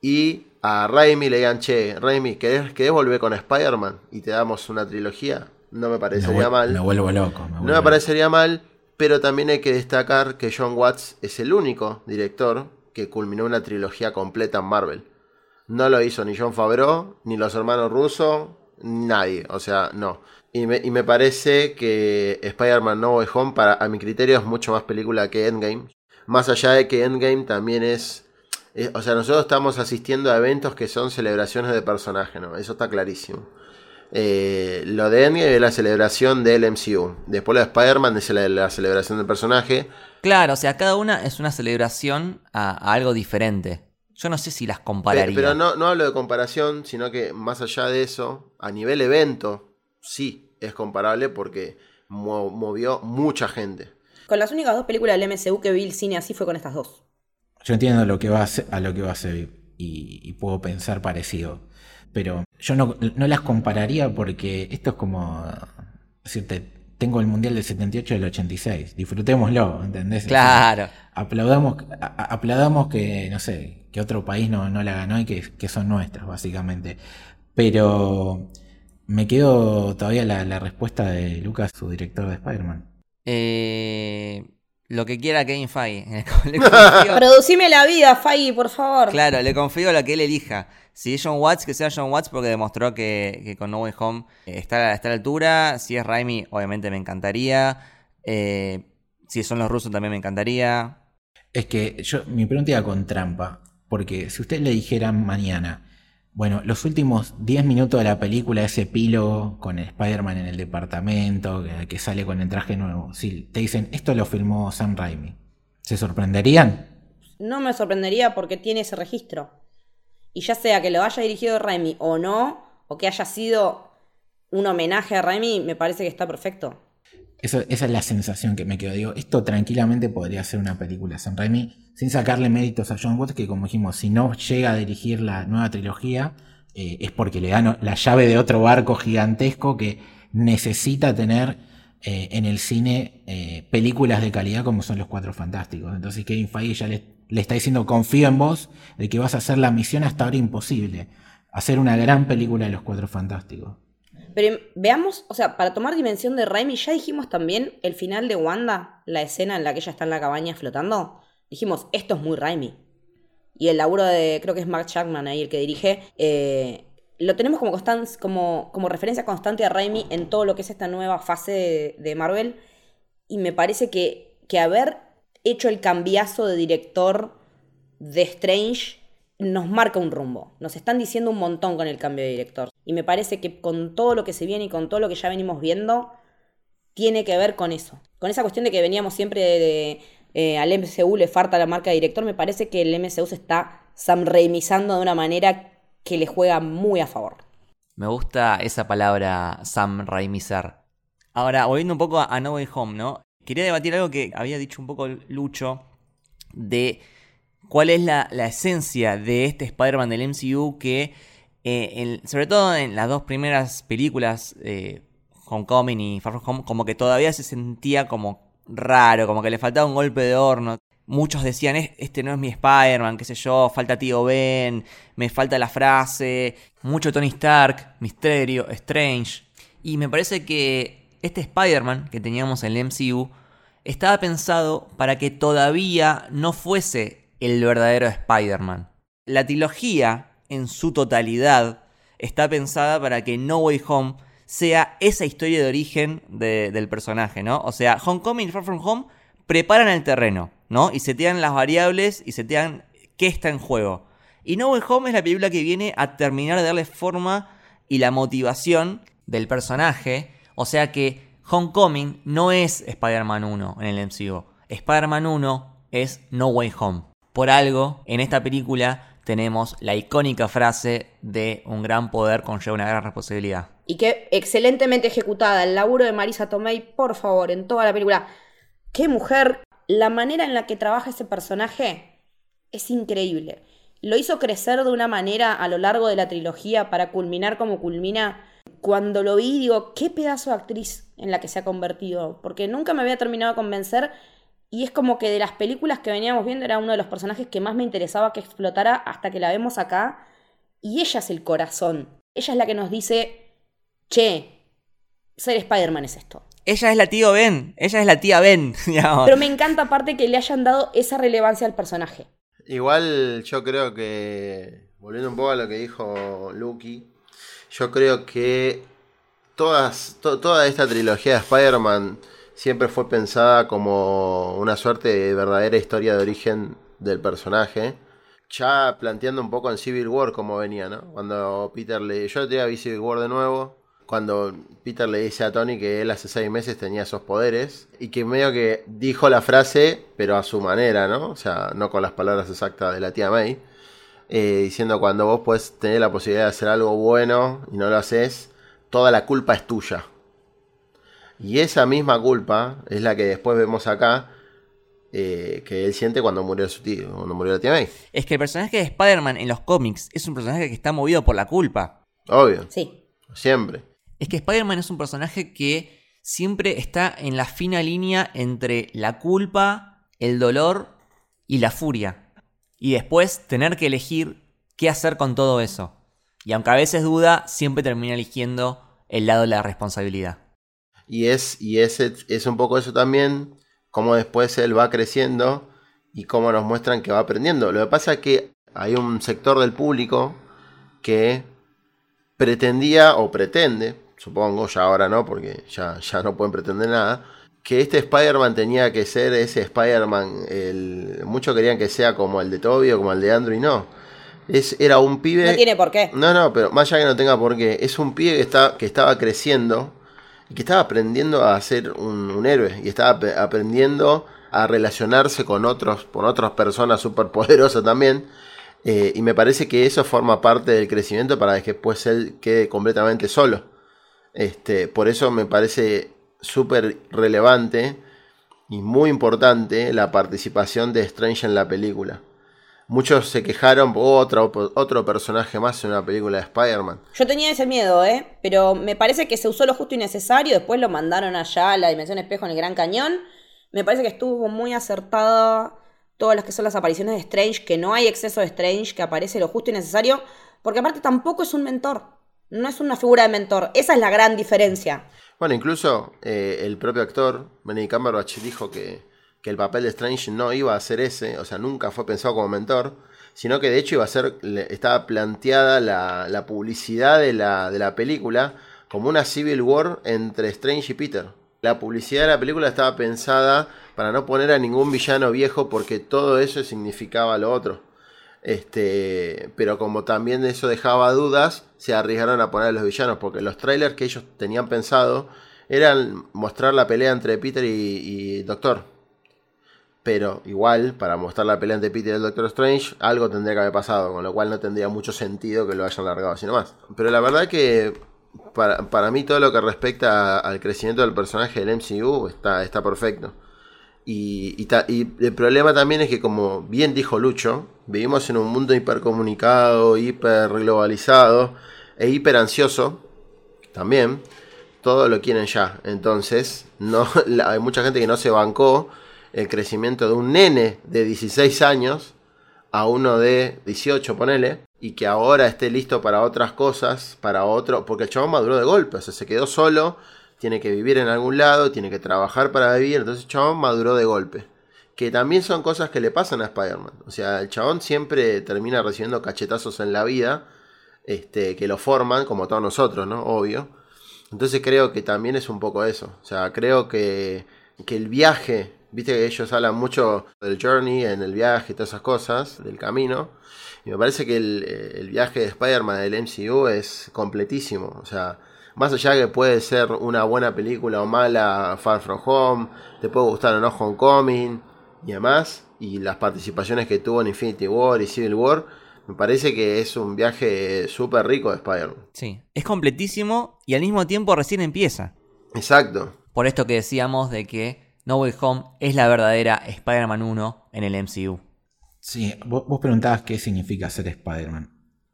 Y a Raimi le digan, che, Raimi, ¿querés, volver con Spider-Man? Y te damos una trilogía. No me parecería mal. Me vuelvo loco. no me parecería mal, pero también hay que destacar que John Watts es el único director que culminó una trilogía completa en Marvel. No lo hizo ni John Favreau, ni los hermanos Russo, nadie. O sea, no. Y me, parece que Spider-Man No Way Home, para, a mi criterio, es mucho más película que Endgame. Más allá de que Endgame también es, O sea, nosotros estamos asistiendo a eventos que son celebraciones de personaje, ¿no? Eso está clarísimo. Eh, lo de Endgame es la celebración del MCU. Después lo de Spider-Man es la, celebración del personaje. Claro, o sea, cada una es una celebración a, algo diferente. Yo no sé si las compararía. Pero, pero no, no hablo de comparación, sino que más allá de eso, a nivel evento, sí es comparable porque movió mucha gente. Con las únicas dos películas del MCU que vi el cine así fue con estas dos. Yo entiendo lo que va a, ser, a lo que va a ser y, puedo pensar parecido. Pero yo no, las compararía porque esto es como decirte, tengo el Mundial del 78 y del 86, disfrutémoslo, ¿entendés? Claro. aplaudamos, aplaudamos que, no sé, que otro país no, no la ganó y que, que son nuestros, básicamente. Pero me quedo todavía la, respuesta de Lucas, su director de Spider-Man. Eh, lo que quiera Kevin Feige. Producime la vida, Feige, por favor. Claro, le confío lo que él elija. Si es John Watts, que sea John Watts porque demostró que, con No Way Home está, está, a la altura. Si es Raimi, obviamente me encantaría. Eh, si son los rusos, también me encantaría. Es que yo, mi pregunta iba con trampa. Porque si ustedes le dijeran mañana, bueno, los últimos 10 minutos de la película, ese epílogo con Spider-Man en el departamento, que, sale con el traje nuevo, sí, te dicen, esto lo filmó Sam Raimi. ¿Se sorprenderían? No me sorprendería porque tiene ese registro. Y ya sea que lo haya dirigido Raimi o no, o que haya sido un homenaje a Raimi, me parece que está perfecto. Esa es la sensación que me quedo. Digo, esto tranquilamente podría ser una película San Raimi, sin sacarle méritos a John Watts, que como dijimos, si no llega a dirigir la nueva trilogía, eh, es porque le dan la llave de otro barco gigantesco que necesita tener eh, en el cine eh, películas de calidad como son Los Cuatro Fantásticos. Entonces Kevin Feige ya le, le está diciendo, confío en vos, de que vas a hacer la misión hasta ahora imposible, hacer una gran película de Los Cuatro Fantásticos. Pero veamos, o sea, para tomar dimensión de Raimi, ya dijimos también el final de Wanda, la escena en la que ella está en la cabaña flotando. Dijimos, esto es muy Raimi. Y el laburo de, creo que es Mark Chapman ahí el que dirige, eh, lo tenemos como, como, como referencia constante a Raimi en todo lo que es esta nueva fase de, Marvel. Y me parece que, que haber hecho el cambiazo de director de Strange nos marca un rumbo. Nos están diciendo un montón con el cambio de director. Y me parece que con todo lo que se viene y con todo lo que ya venimos viendo, tiene que ver con eso. Con esa cuestión de que veníamos siempre de, eh, al MCU le falta la marca de director, me parece que el MCU se está samreimizando de una manera que le juega muy a favor. Me gusta esa palabra samreimizar. Ahora, volviendo un poco a No Way Home, ¿no? Quería debatir algo que había dicho un poco Lucho de cuál es la, esencia de este Spider-Man del MCU que, eh, sobre todo en las dos primeras películas, eh, Homecoming y Far From Home, como que todavía se sentía como raro, como que le faltaba un golpe de horno. Muchos decían, este no es mi Spider-Man, qué sé yo, falta tío Ben, me falta la frase, mucho Tony Stark, Misterio, Strange. Y me parece que este Spider-Man que teníamos en el MCU estaba pensado para que todavía no fuese el verdadero Spider-Man. La trilogía, en su totalidad, está pensada para que No Way Home sea esa historia de origen del personaje, ¿no? O sea, Homecoming y Far From Home preparan el terreno, ¿no? Y setean las variables y setean qué está en juego. Y No Way Home es la película que viene a terminar de darle forma y la motivación del personaje. O sea que Homecoming no es Spider-Man 1 en el MCU. Spider-Man 1 es No Way Home. Por algo, en esta película tenemos la icónica frase de un gran poder conlleva una gran responsabilidad. Y que excelentemente ejecutada, el laburo de Marisa Tomei, por favor, en toda la película. Qué mujer, la manera en la que trabaja ese personaje es increíble. Lo hizo crecer de una manera a lo largo de la trilogía para culminar como culmina. Cuando lo vi, digo, qué pedazo de actriz en la que se ha convertido, porque nunca me había terminado de convencer y es como que de las películas que veníamos viendo era uno de los personajes que más me interesaba que explotara hasta que la vemos acá. Y ella es el corazón. Ella es la que nos dice, che, ser Spider-Man es esto. Ella es la tío Ben, ella es la tía Ben. Pero me encanta aparte que le hayan dado esa relevancia al personaje. Igual yo creo que, volviendo un poco a lo que dijo Lucky, yo creo que todas, toda esta trilogía de Spider-Man siempre fue pensada como una suerte de verdadera historia de origen del personaje. Ya planteando un poco en Civil War cómo venía, ¿no? Cuando Peter le... Yo te vi Civil War de nuevo. Cuando Peter le dice a Tony que él hace seis meses tenía esos poderes. Y que medio que dijo la frase, pero a su manera, ¿no? O sea, no con las palabras exactas de la tía May. Eh, diciendo cuando vos puedes tener la posibilidad de hacer algo bueno y no lo haces, toda la culpa es tuya. Y esa misma culpa es la que después vemos acá, eh, que él siente cuando murió su tío, cuando murió la tía May. Es que el personaje de Spider-Man en los cómics es un personaje que está movido por la culpa. Obvio. Sí. Siempre. Es que Spider-Man es un personaje que siempre está en la fina línea entre la culpa, el dolor y la furia. Y después tener que elegir qué hacer con todo eso. Y aunque a veces duda, siempre termina eligiendo el lado de la responsabilidad. Y es, y es, es un poco eso también, cómo después él va creciendo y cómo nos muestran que va aprendiendo. Lo que pasa es que hay un sector del público que pretendía o pretende, supongo, ya ahora no, porque ya, ya no pueden pretender nada, que este Spider-Man tenía que ser ese Spider-Man, muchos querían que sea como el de Toby o como el de Andrew y no. Es, era un pibe... No tiene por qué. No, no, pero más allá que no tenga por qué, es un pibe que, está, que estaba creciendo y que estaba aprendiendo a ser un, héroe y estaba aprendiendo a relacionarse con otros, con otras personas superpoderosas también. Eh, y me parece que eso forma parte del crecimiento para que después él quede completamente solo. Este, por eso me parece súper relevante y muy importante la participación de Strange en la película. Muchos se quejaron por otro, otro personaje más en una película de Spider-Man. Yo tenía ese miedo, ¿eh? Pero me parece que se usó lo justo y necesario. Después lo mandaron allá a la Dimensión Espejo en el Gran Cañón. Me parece que estuvo muy acertada todas las que son las apariciones de Strange, que no hay exceso de Strange, que aparece lo justo y necesario. Porque aparte tampoco es un mentor. No es una figura de mentor. Esa es la gran diferencia. Bueno, incluso eh, el propio actor, Benedict Cumberbatch, dijo que que el papel de Strange no iba a ser ese, o sea, nunca fue pensado como mentor, sino que de hecho iba a ser, estaba planteada la, publicidad de la, de la película como una Civil War entre Strange y Peter. La publicidad de la película estaba pensada para no poner a ningún villano viejo porque todo eso significaba lo otro. Este, pero como también eso dejaba dudas, se arriesgaron a poner a los villanos porque los trailers que ellos tenían pensado eran mostrar la pelea entre Peter y, y Doctor pero igual, para mostrar la pelea entre Peter y el Doctor Strange, algo tendría que haber pasado, con lo cual no tendría mucho sentido que lo hayan largado así nomás. Pero la verdad que para, mí todo lo que respecta al crecimiento del personaje del MCU está, está perfecto. Y, y, el problema también es que, como bien dijo Lucho, vivimos en un mundo hipercomunicado, hiperglobalizado e hiper ansioso también. Todo lo quieren ya. Entonces, no, hay mucha gente que no se bancó el crecimiento de un nene de 16 años a uno de 18, ponele, y que ahora esté listo para otras cosas, para otro, porque el chabón maduró de golpe, o sea, se quedó solo, tiene que vivir en algún lado, tiene que trabajar para vivir, entonces el chabón maduró de golpe. Que también son cosas que le pasan a Spider-Man. O sea, el chabón siempre termina recibiendo cachetazos en la vida, este, que lo forman, como todos nosotros, ¿no? Obvio. Entonces creo que también es un poco eso. O sea, creo que, que el viaje Viste que ellos hablan mucho del journey, en el viaje y todas esas cosas, del camino. Y me parece que el, viaje de Spider-Man del MCU es completísimo. O sea, más allá que puede ser una buena película o mala, Far From Home, te puede gustar o no Homecoming y demás, y las participaciones que tuvo en Infinity War y Civil War, me parece que es un viaje súper rico de Spider-Man. Sí, es completísimo y al mismo tiempo recién empieza. Exacto. Por esto que decíamos de que no Way Home es la verdadera Spider-Man 1 en el MCU. Sí, vos, preguntabas qué significa ser Spider-Man.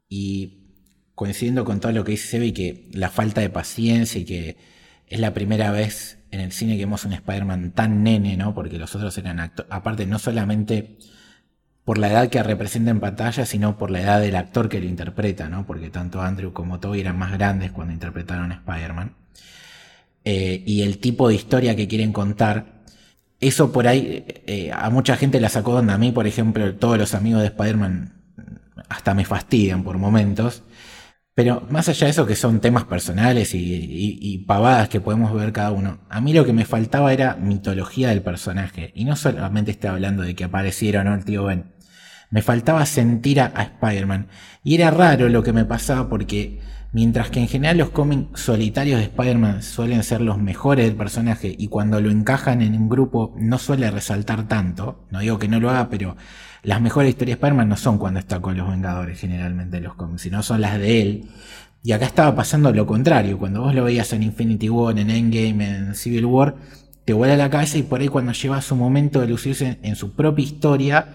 Y coincidiendo con todo lo que dice Sebi, que la falta de paciencia y que es la primera vez en el cine que vemos un Spider-Man tan nene, ¿no? Porque los otros eran actores. Aparte, no solamente por la edad que representa en pantalla, sino por la edad del actor que lo interpreta, ¿no? Porque tanto Andrew como Toby eran más grandes cuando interpretaron a Spider-Man. Eh, y el tipo de historia que quieren contar eso por ahí eh, a mucha gente la sacó donde a mí, por ejemplo, todos los amigos de Spider-Man hasta me fastidian por momentos. Pero más allá de eso que son temas personales y, pavadas que podemos ver cada uno, a mí lo que me faltaba era mitología del personaje. Y no solamente estoy hablando de que apareciera o no el tío Ben. Me faltaba sentir a, a Spider-Man. Y era raro lo que me pasaba porque Mientras que en general los cómics solitarios de Spider-Man suelen ser los mejores del personaje y cuando lo encajan en un grupo no suele resaltar tanto, no digo que no lo haga, pero las mejores historias de Spider-Man no son cuando está con los Vengadores generalmente en los cómics, sino son las de él. Y acá estaba pasando lo contrario, cuando vos lo veías en Infinity War, en Endgame, en Civil War, te vuela la cabeza y por ahí cuando lleva su momento de lucirse en, su propia historia,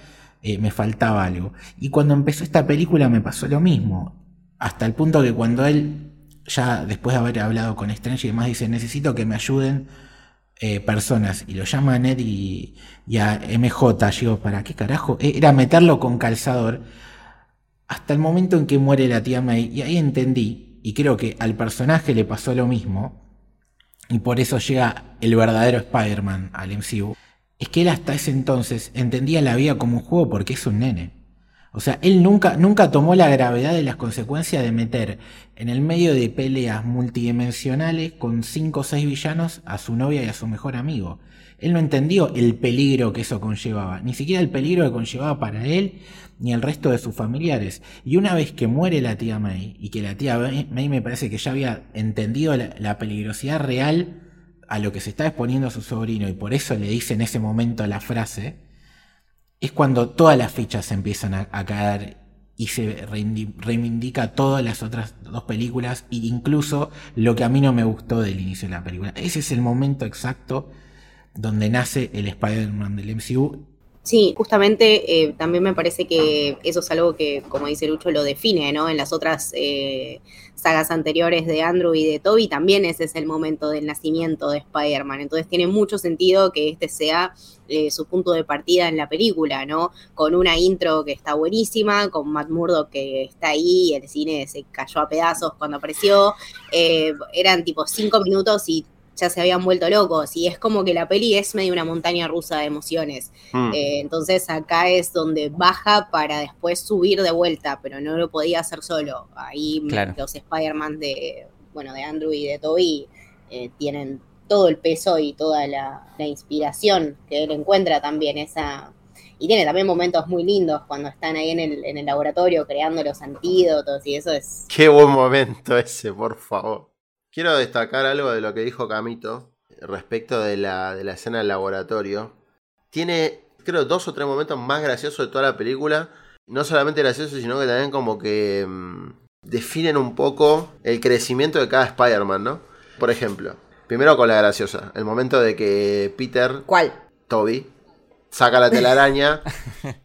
eh, me faltaba algo. Y cuando empezó esta película me pasó lo mismo hasta el punto que cuando él, ya después de haber hablado con Strange y demás, dice, necesito que me ayuden eh, personas, y lo llama a Ned y, a MJ, digo, ¿para qué carajo? E, era meterlo con calzador, hasta el momento en que muere la tía May, y ahí entendí, y creo que al personaje le pasó lo mismo, y por eso llega el verdadero Spider-Man al MCU, es que él hasta ese entonces entendía la vida como un juego porque es un nene. O sea, él nunca, nunca tomó la gravedad de las consecuencias de meter en el medio de peleas multidimensionales con cinco o seis villanos a su novia y a su mejor amigo. Él no entendió el peligro que eso conllevaba, ni siquiera el peligro que conllevaba para él ni el resto de sus familiares. Y una vez que muere la tía May, y que la tía May me parece que ya había entendido la, peligrosidad real a lo que se está exponiendo su sobrino, y por eso le dice en ese momento la frase, es cuando todas las fichas empiezan a, caer y se reivindica todas las otras dos películas e incluso lo que a mí no me gustó del inicio de la película. Ese es el momento exacto donde nace el Spider-Man del MCU. Sí, justamente eh, también me parece que eso es algo que, como dice Lucho, lo define, ¿no? En las otras eh, sagas anteriores de Andrew y de Toby también ese es el momento del nacimiento de Spider-Man. Entonces tiene mucho sentido que este sea eh, su punto de partida en la película, ¿no? Con una intro que está buenísima, con Matt Murdock que está ahí, el cine se cayó a pedazos cuando apareció. Eh, eran tipo cinco minutos y ya se habían vuelto locos. Y es como que la peli es medio una montaña rusa de emociones. Mm. Eh, entonces acá es donde baja para después subir de vuelta, pero no lo podía hacer solo. Ahí Claro. los Spider-Man de, bueno, de Andrew y de Toby eh, tienen todo el peso y toda la, la inspiración que él encuentra también esa... Y tiene también momentos muy lindos cuando están ahí en el, en el laboratorio creando los antídotos y eso es... Qué buen momento ese, por favor. Quiero destacar algo de lo que dijo Camito respecto de la, de la escena del laboratorio. Tiene, creo, dos o tres momentos más graciosos de toda la película. No solamente graciosos, sino que también como que mm, definen un poco el crecimiento de cada Spider-Man, ¿no? Por ejemplo, primero con la graciosa. El momento de que Peter ¿Cuál? Toby saca la telaraña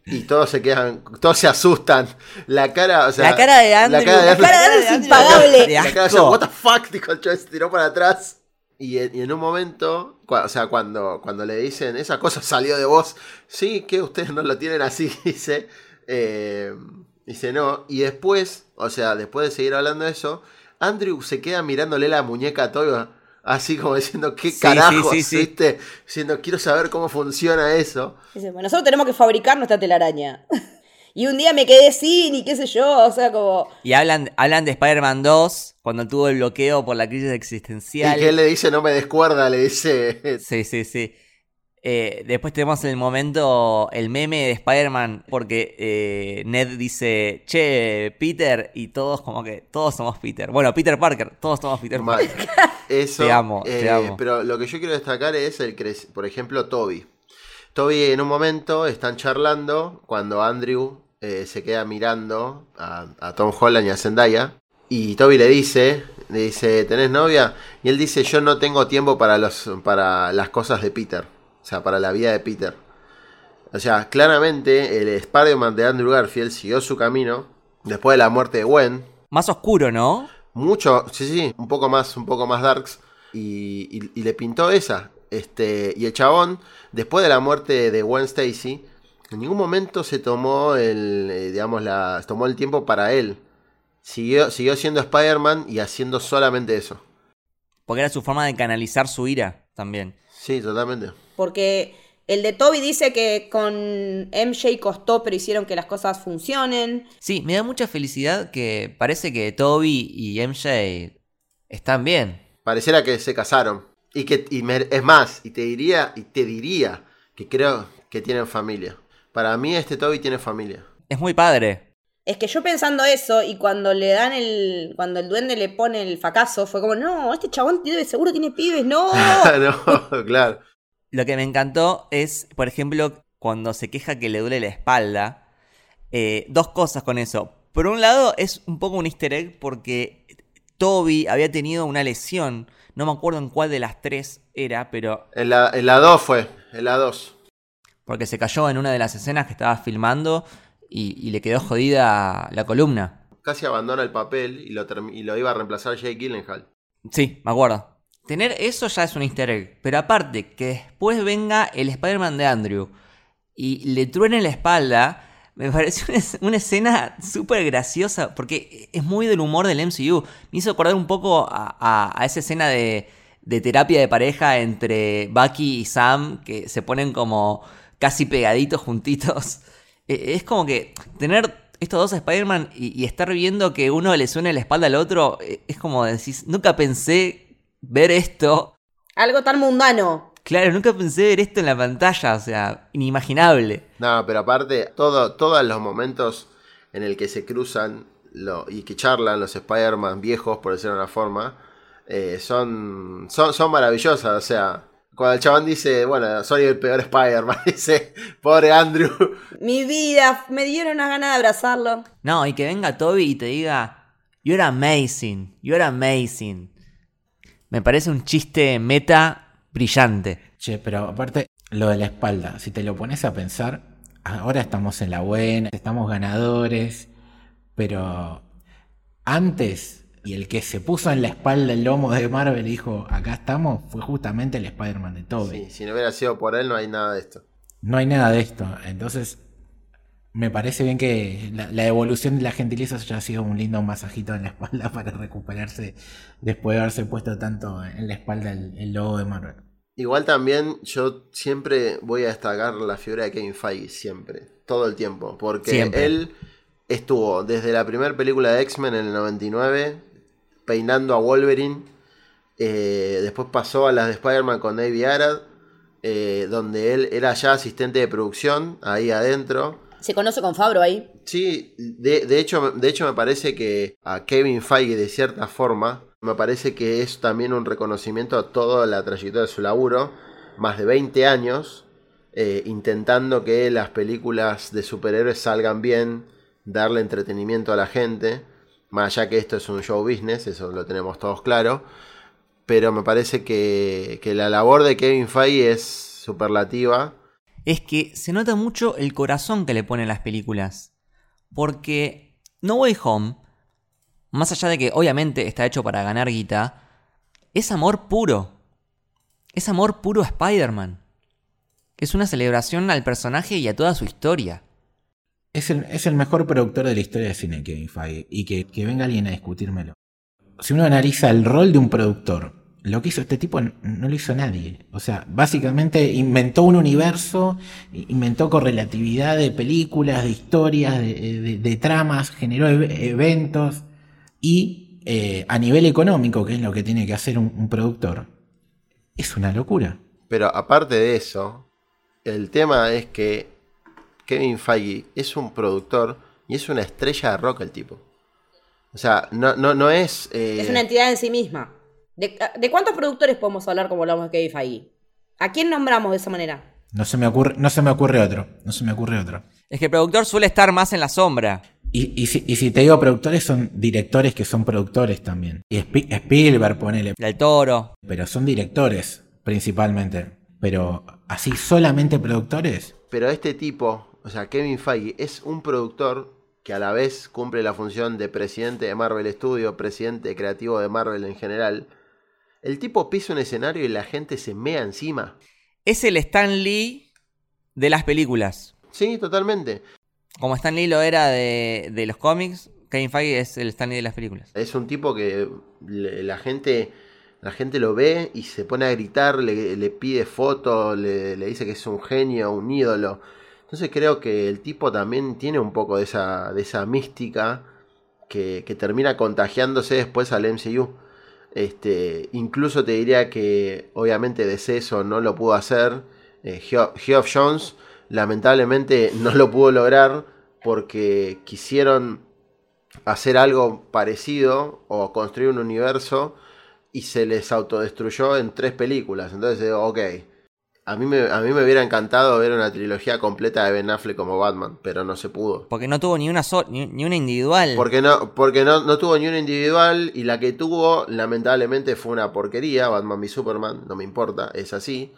y todos se quedan, todos se asustan. La cara, o sea, la cara de Andrew. la cara de La cara de Andrew es impagable. De la cara de asco. what the fuck, dijo el se tiró para atrás. Y en, y en un momento, o sea, cuando, cuando le dicen, esa cosa salió de vos, sí, que ustedes no lo tienen así, dice. eh, dice no. Y después, o sea, después de seguir hablando de eso, Andrew se queda mirándole la muñeca a Toby, así como diciendo, ¿qué Sí, carajos? sí, sí, sí. ¿viste? Diciendo, quiero saber cómo funciona eso. Dice, bueno, nosotros tenemos que fabricar nuestra telaraña. y un día me quedé sin y qué sé yo, o sea, como... Y hablan, hablan de Spider-Man 2 cuando tuvo el bloqueo por la crisis existencial. Y que él le dice, no me descuerda, le dice. Sí, sí, sí. Eh, después tenemos el momento, el meme de Spider-Man, porque eh, Ned dice, che, Peter, y todos como que, todos somos Peter. Bueno, Peter Parker, todos somos Peter Mal. Parker. Eso. Te amo, te eh, amo. Pero lo que yo quiero destacar es el por ejemplo, Toby. Toby en un momento están charlando cuando Andrew se queda mirando a, a Tom Holland y a Zendaya. Y Toby le dice, le dice, ¿tenés novia? Y él dice, yo no tengo tiempo para, los, para las cosas de Peter. O sea, para la vida de Peter. O sea, claramente el Spider-Man de Andrew Garfield siguió su camino después de la muerte de Gwen. Más oscuro, ¿no? Mucho, sí, sí, un poco más, un poco más darks. Y, y- y le pintó esa. Este, y el chabón, después de la muerte de Gwen Stacy, en ningún momento se tomó el, eh, digamos, la, tomó el tiempo para él. Siguió, siguió siendo Spider-Man y haciendo solamente eso. Porque era su forma de canalizar su ira también. Sí, totalmente. Porque el de Toby dice que con MJ costó, pero hicieron que las cosas funcionen. Sí, me da mucha felicidad que parece que Toby y MJ están bien. Pareciera que se casaron. Y que y me- es más, y te diría, y te diría que creo que tienen familia. Para mí este Toby tiene familia. Es muy padre. Es que yo pensando eso, y cuando le dan el. Cuando el duende le pone el fracaso, fue como, no, este chabón tiene, seguro tiene pibes, no. no, claro. Lo que me encantó es, por ejemplo, cuando se queja que le duele la espalda. eh, dos cosas con eso. Por un lado, es un poco un easter egg porque Toby había tenido una lesión. No me acuerdo en cuál de las tres era, pero En la, en la 2 fue, en la 2. porque se cayó en una de las escenas que estaba filmando y, y le quedó jodida la columna. Casi abandona el papel y lo, y lo iba a reemplazar Jake Gyllenhaal. Sí, me acuerdo. Tener eso ya es un easter egg. Pero aparte, que después venga el Spider-Man de Andrew y le truene la espalda, me pareció una, es- una escena súper graciosa porque es muy del humor del MCU. Me hizo acordar un poco a, a- esa escena de, de terapia de pareja entre Bucky y Sam que se ponen como casi pegaditos juntitos. Eh, Es como que tener estos dos Spider-Man y, estar viendo que uno le suene la espalda al otro, eh, es como decís, nunca pensé ver esto. Algo tan mundano. Claro, nunca pensé ver esto en la pantalla, o sea, inimaginable. No, pero aparte, todo, todos los momentos en el que se cruzan lo- y que charlan los Spider-Man viejos, por decirlo de una forma, eh, son, son, son maravillosas. O sea, Cuando el chabón dice, bueno, soy el peor Spider-Man, dice, pobre Andrew. Mi vida, me dieron una ganas de abrazarlo. No, y que venga Toby y te diga, you're amazing, you're amazing. Me parece un chiste meta brillante. Che, pero aparte, lo de la espalda, si te lo pones a pensar, ahora estamos en la buena, estamos ganadores, pero antes, y el que se puso en la espalda el lomo de Marvel y dijo, acá estamos, fue justamente el Spider-Man de Toby. Sí, si no hubiera sido por él, no hay nada de esto. No hay nada de esto. Entonces, me parece bien que la, la evolución de la gentileza haya sido un lindo masajito en la espalda para recuperarse después de haberse puesto tanto en la espalda el, el logo de Marvel. Igual también yo siempre voy a destacar la figura de Kevin Feige, siempre, todo el tiempo, porque Siempre. él estuvo desde la primera película de X-Men en el 99, peinando a Wolverine, eh, después pasó a las de Spider-Man con David Arad, eh, donde él era ya asistente de producción, ahí adentro. Se conoce con Fabro ahí. Sí, de, de hecho, de hecho me parece que a Kevin Feige de cierta forma, me parece que es también un reconocimiento a toda la trayectoria de su laburo, más de 20 años, eh, intentando que las películas de superhéroes salgan bien, darle entretenimiento a la gente, más allá que esto es un show business, eso lo tenemos todos claro, pero me parece que, que la labor de Kevin Feige es superlativa. Es que se nota mucho el corazón que le ponen las películas. Porque No Way Home, más allá de que obviamente está hecho para ganar guita, es amor puro. Es amor puro a Spider-Man. Es una celebración al personaje y a toda su historia. Es el, es el mejor productor de la historia de cine, Kevin Feige, y que, que venga alguien a discutírmelo. Si uno analiza el rol de un productor, lo que hizo este tipo no lo hizo nadie. O sea, básicamente inventó un universo, inventó correlatividad de películas, de historias, de, de- de tramas, generó ev- eventos y eh, a nivel económico, que es lo que tiene que hacer un, un productor, es una locura. Pero aparte de eso, el tema es que Kevin Feige es un productor y es una estrella de rock el tipo. O sea, no, no, no es... eh, Es una entidad en sí misma. ¿De, de cuántos productores podemos hablar como hablamos de Kevin Feige? ¿A quién nombramos de esa manera? No se me ocurre, no se me ocurre otro. No se me ocurre otro. Es que el productor suele estar más en la sombra. Y, y si, y si te digo productores, son directores que son productores también. Y Spi- Spielberg, ponele. Del toro. Pero son directores, principalmente. Pero así, solamente productores. Pero este tipo, o sea, Kevin Feige es un productor que a la vez cumple la función de presidente de Marvel Studios, presidente creativo de Marvel en general. El tipo pisa un escenario y la gente se mea encima. Es el Stan Lee de las películas. Sí, totalmente. Como Stan Lee lo era de, de los cómics, Kevin Feige es el Stan Lee de las películas. Es un tipo que le- la gente la gente lo ve y se pone a gritar, le, le pide fotos, le, le dice que es un genio, un ídolo. Entonces creo que el tipo también tiene un poco de esa, de esa mística que, que termina contagiándose después al MCU. Este, incluso te diría que obviamente DC eso no lo pudo hacer. Eh, Geo- Geoff Jones lamentablemente no lo pudo lograr porque quisieron hacer algo parecido o construir un universo y se les autodestruyó en tres películas. Entonces ok, a mí, me, a mí me hubiera encantado ver una trilogía completa de Ben Affleck como Batman, pero no se pudo. Porque no tuvo ni una, so- ni, ni una individual. Porque no, porque no, no tuvo ni una individual y la que tuvo lamentablemente fue una porquería, Batman v Superman, no me importa, es así.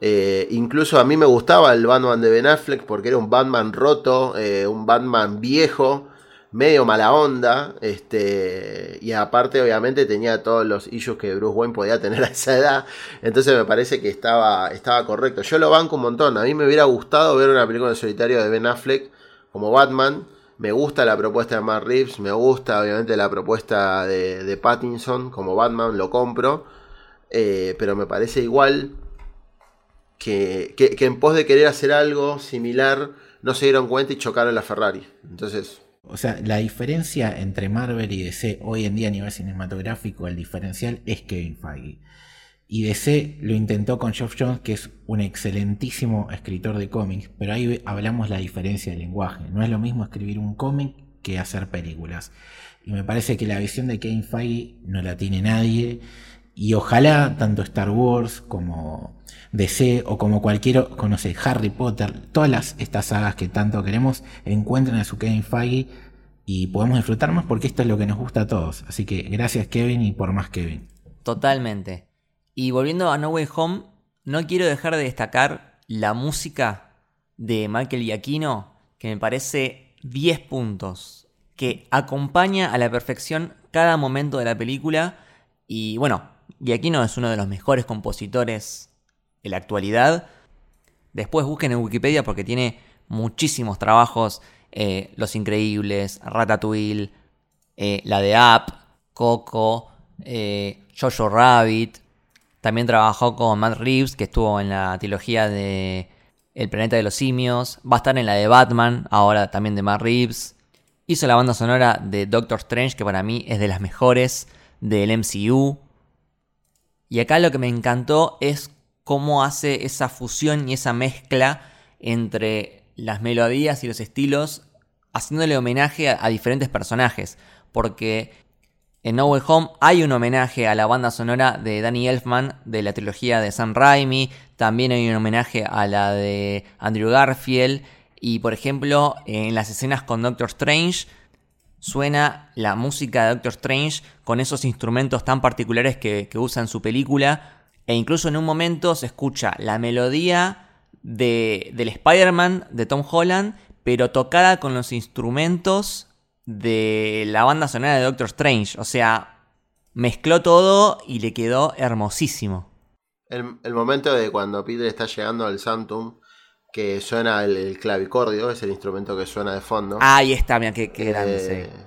Eh, incluso a mí me gustaba el Batman de Ben Affleck porque era un Batman roto, eh, un Batman viejo, medio mala onda, este, y aparte obviamente tenía todos los issues que Bruce Wayne podía tener a esa edad, entonces me parece que estaba, estaba correcto. Yo lo banco un montón, a mí me hubiera gustado ver una película en solitario de Ben Affleck como Batman, me gusta la propuesta de Matt Reeves, me gusta obviamente la propuesta de, de Pattinson como Batman, lo compro, eh, pero me parece igual que, que- en pos de querer hacer algo similar no se dieron cuenta y chocaron la Ferrari. Entonces, O sea, la diferencia entre Marvel y DC hoy en día a nivel cinematográfico, el diferencial es Kevin Feige. Y DC lo intentó con Geoff Jones, que es un excelentísimo escritor de cómics, pero ahí hablamos la diferencia de lenguaje. No es lo mismo escribir un cómic que hacer películas. Y me parece que la visión de Kevin Feige no la tiene nadie Y ojalá tanto Star Wars como DC o como cualquier, conoce, Harry Potter, todas las, estas sagas que tanto queremos, encuentren a su Kevin Feige y podemos disfrutar más porque esto es lo que nos gusta a todos. Así que gracias Kevin y por más Kevin. Totalmente. Y volviendo a No Way Home, no quiero dejar de destacar la música de Michael Giacchino, que me parece 10 puntos, que acompaña a la perfección cada momento de la película. Y bueno, Giacchino es uno de los mejores compositores en la actualidad. Después busquen en Wikipedia porque tiene muchísimos trabajos. eh, Los Increíbles, Ratatouille, eh, la de Up, Coco, eh, Jojo Rabbit. También trabajó con Matt Reeves, que estuvo en la trilogía de El planeta de los simios. Va a estar en la de Batman, ahora también de Matt Reeves. Hizo la banda sonora de Doctor Strange, que para mí es de las mejores del MCU. Y acá lo que me encantó es cómo hace esa fusión y esa mezcla entre las melodías y los estilos, haciéndole homenaje a, diferentes personajes. Porque en No Way Home hay un homenaje a la banda sonora de Danny Elfman de la trilogía de Sam Raimi. También hay un homenaje a la de Andrew Garfield. Y por ejemplo, en las escenas con Doctor Strange, suena la música de Doctor Strange con esos instrumentos tan particulares que, que usa en su película. E incluso en un momento se escucha la melodía de, del Spider-Man de Tom Holland, pero tocada con los instrumentos de la banda sonora de Doctor Strange. O sea, mezcló todo y le quedó hermosísimo. El, el momento de cuando Peter está llegando al Santum, que suena el, el clavicordio, es el instrumento que suena de fondo. Ahí está, mira, qué, qué grande. Eh, sí.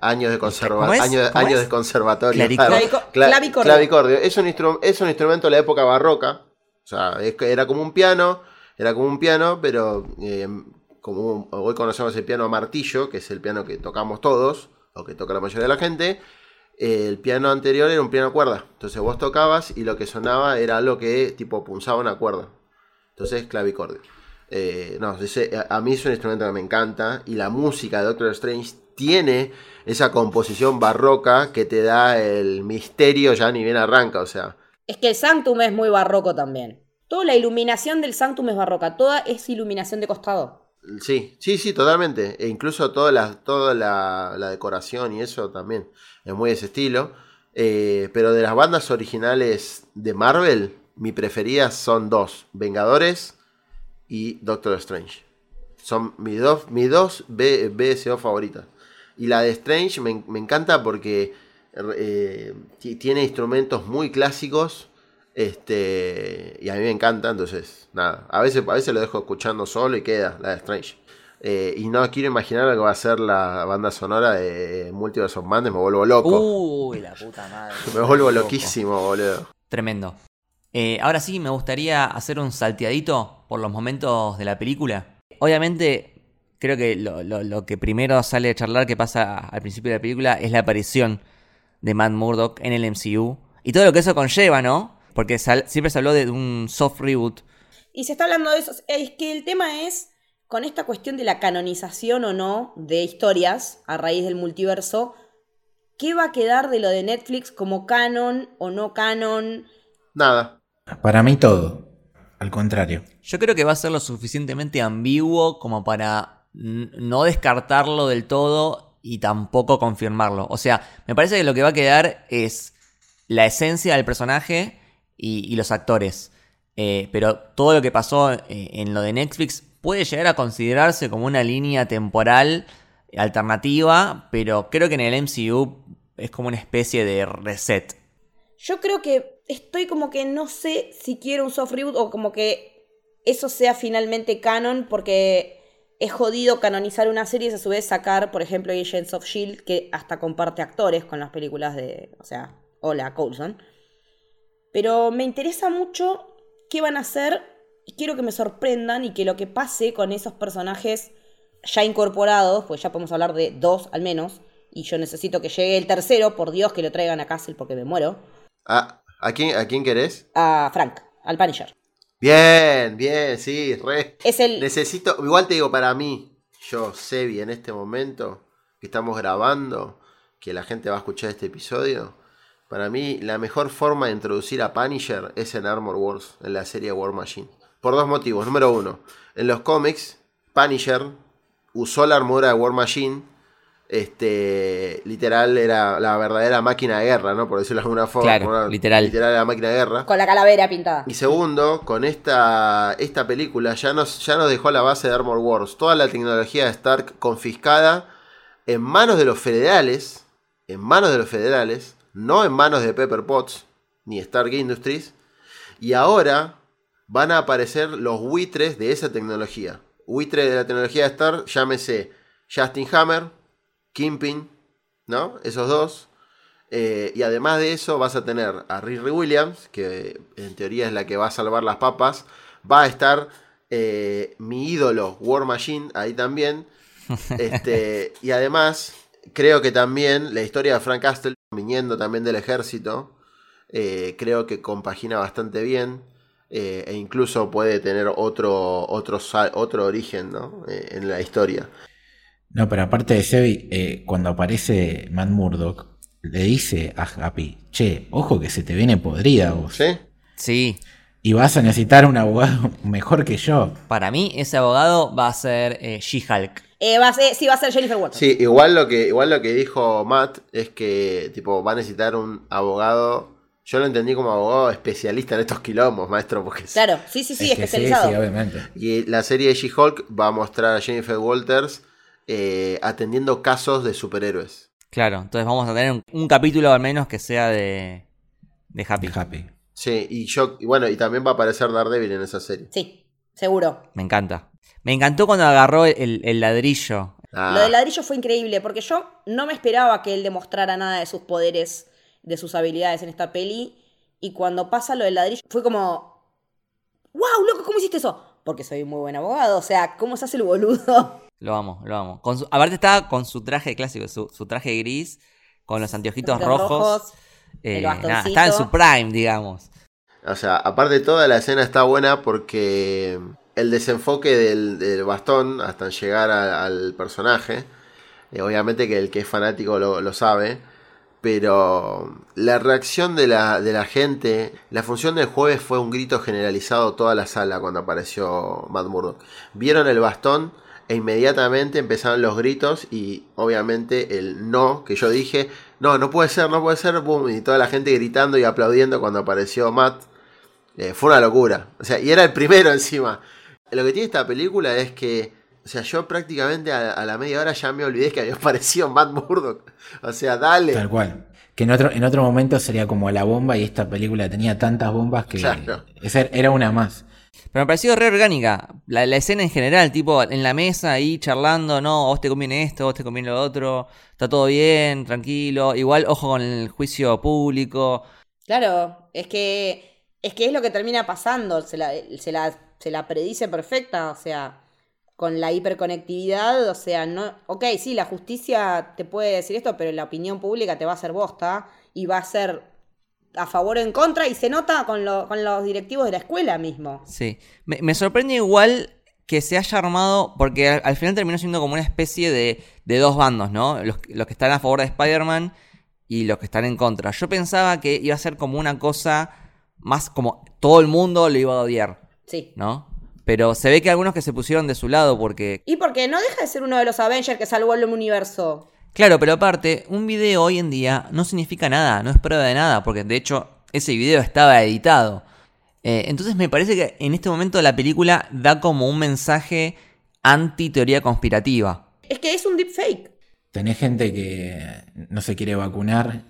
Años de, conserva años, de conservatorio. Clarico- claro. Clavico- Cla- clavicordio. clavicordio. Es un, es un instrumento de la época barroca. O sea, es que era como un piano. Era como un piano, pero eh, como un- hoy conocemos el piano martillo, que es el piano que tocamos todos, o que toca la mayoría de la gente. eh, el piano anterior era un piano a cuerda. Entonces vos tocabas y lo que sonaba era algo que tipo punzaba una cuerda. Entonces, clavicordio. Eh, no, ese- a, mí es un instrumento que me encanta. Y la música de Doctor Strange tiene esa composición barroca que te da el misterio ya ni bien arranca. O sea, Es que el Sanctum es muy barroco también. Toda la iluminación del Sanctum es barroca, toda es iluminación de costado. sí, sí, sí, totalmente. E incluso toda la, toda la, la decoración y eso también es muy de ese estilo. Eh, pero de las bandas originales de Marvel, mi preferidas son dos: Vengadores y Doctor Strange. Son mis dos, mis dos B- BSO favoritas. Y la de Strange me, me encanta porque eh, ti- tiene instrumentos muy clásicos. Este, y a mí me encanta, entonces, nada. A veces, a veces lo dejo escuchando solo y queda la de Strange. Eh, y no quiero imaginar lo que va a ser la banda sonora de Multiverse of Madness, me vuelvo loco. Uy, la puta madre. me vuelvo loquísimo, boludo. Tremendo. Eh, ahora sí, me gustaría hacer un salteadito por los momentos de la película. Obviamente, creo que lo, lo- lo que primero sale de charlar que pasa al principio de la película es la aparición de Matt Murdock en el MCU. Y todo lo que eso conlleva, ¿no? Porque sal- siempre se habló de un soft reboot. Y se está hablando de eso. Es que el tema es, con esta cuestión de la canonización o no de historias a raíz del multiverso, ¿qué va a quedar de lo de Netflix como canon o no canon? Nada. Para mí todo. Al contrario. Yo creo que va a ser lo suficientemente ambiguo como para no descartarlo del todo y tampoco confirmarlo. O sea, me parece que lo que va a quedar es la esencia del personaje y, y los actores. Eh, pero todo lo que pasó eh, en lo de Netflix puede llegar a considerarse como una línea temporal alternativa, pero creo que en el MCU es como una especie de reset. Yo creo que estoy como que no sé si quiero un soft reboot o como que eso sea finalmente canon porque es jodido canonizar una serie y a su vez sacar, por ejemplo, Agents of Shield que hasta comparte actores con las películas de, o sea, hola Coulson. Pero me interesa mucho qué van a hacer y quiero que me sorprendan y que lo que pase con esos personajes ya incorporados, pues ya podemos hablar de dos al menos, y yo necesito que llegue el tercero, por Dios que lo traigan a Castle porque me muero Ah, ¿a, quién, ¿A quién querés? a Frank, al Punisher. Bien, bien, sí, re. Es el. Necesito, igual te digo, para mí, yo, Sebi, en este momento que estamos grabando, que la gente va a escuchar este episodio, Para mí, la mejor forma de introducir a Punisher es en Armor Wars, en la serie War Machine. Por dos motivos. Número uno, en los cómics, Punisher usó la armadura de War Machine. Este, literal, era la verdadera máquina de guerra, ¿no? Por decirlo de alguna forma. Claro, Una- literal. Literal, la máquina de guerra. Con la calavera pintada. Y segundo, con esta, esta película ya nos, ya nos dejó la base de Armor Wars. Toda la tecnología de Stark confiscada en manos de los federales. En manos de los federales. No en manos de Pepper Potts ni Stark Industries. Y ahora van a aparecer los buitres de esa tecnología. Buitres de la tecnología de Stark, llámese Justin Hammer, Kingpin, ¿no? Esos dos. Eh, y además de eso vas a tener a Riri Williams, que en teoría es la que va a salvar las papas. Va a estar eh, mi ídolo War Machine ahí también. Este, y además creo que también la historia de Frank Castle, viniendo también del ejército, eh, creo que compagina bastante bien. eh, e incluso puede tener otro, otro, otro origen ¿no? Eh, en la historia. No, pero aparte de Sebi, eh, cuando aparece Matt Murdock, le dice a Happy, che, ojo que se te viene podrida vos. ¿Sí? Sí, Y vas a necesitar un abogado mejor que yo. para mí ese abogado va a ser eh, She-Hulk. Eh, va a ser- sí, va a ser Jennifer Walters. Sí, igual lo que, igual lo que dijo Matt es que tipo va a necesitar un abogado. Yo lo entendí como abogado especialista en estos quilombos, maestro, porque Claro, sí, sí, sí, Es que especializado. Sí, sí, obviamente. y la serie de She-Hulk va a mostrar a Jennifer Walters eh, atendiendo casos de superhéroes. Claro, entonces vamos a tener un, un capítulo al menos que sea de, de Happy. Happy. Sí, y yo, y bueno, y también va a aparecer Daredevil en esa serie. Sí, seguro. Me encanta. Me encantó cuando agarró el, el ladrillo. Ah, Lo del ladrillo fue increíble porque yo no me esperaba que él demostrara nada de sus poderes, de sus habilidades en esta peli. Y cuando pasa lo del ladrillo, fue como. ¡Wow, loco! ¿Cómo hiciste eso? Porque soy un muy buen abogado. O sea, ¿cómo se hace el boludo? Lo amo, lo amo. Con su- aparte estaba con su traje clásico, su, su traje gris, con los anteojitos Los rojos. el Eh, nada, estaba en su prime, digamos. O sea, aparte toda la escena está buena porque el desenfoque del, del bastón hasta llegar a- al personaje, eh, obviamente que el que es fanático lo, lo sabe, pero la reacción de la, de la gente, la función del jueves fue un grito generalizado toda la sala cuando apareció Matt Murdock. Vieron el bastón e inmediatamente empezaron los gritos y obviamente el no que yo dije, no, no puede ser, no puede ser, boom, y toda la gente gritando y aplaudiendo cuando apareció Matt. Eh, fue una locura. O sea, y era el primero encima. Lo que tiene esta película es que, o sea, yo prácticamente a, a la media hora ya me olvidé que había aparecido Matt Murdock. O sea, dale. Tal cual. Que en otro, en otro momento sería como la bomba y esta película tenía tantas bombas que Claro. esa era una más. Pero me pareció re orgánica. La, escena en general, tipo, en la mesa ahí charlando, no, vos te conviene esto, vos te conviene lo otro, está todo bien, tranquilo. Igual, ojo con el juicio público. Claro, es que es que es lo que termina pasando, se la, se la, se la predice perfecta, o sea, con la hiperconectividad, o sea, no, ok, sí, la justicia te puede decir esto, pero la opinión pública te va a hacer bosta y va a ser a favor o en contra y se nota con, lo- con los directivos de la escuela mismo. Sí. Me, me sorprende igual que se haya armado, porque al, al final terminó siendo como una especie de, de dos bandos, ¿no? Los, los que están a favor de Spider-Man y los que están en contra. Yo pensaba que iba a ser como una cosa más como todo el mundo lo iba a odiar, Sí. ¿no? Pero se ve que algunos que se pusieron de su lado porque Y porque no deja de ser uno de los Avengers que salvó el universo. Claro, pero aparte, un video hoy en día no significa nada, no es prueba de nada, porque de hecho ese video estaba editado. Eh, entonces me parece que en este momento la película da como un mensaje anti-teoría conspirativa. Es que es un deepfake. Tenés gente que no se quiere vacunar,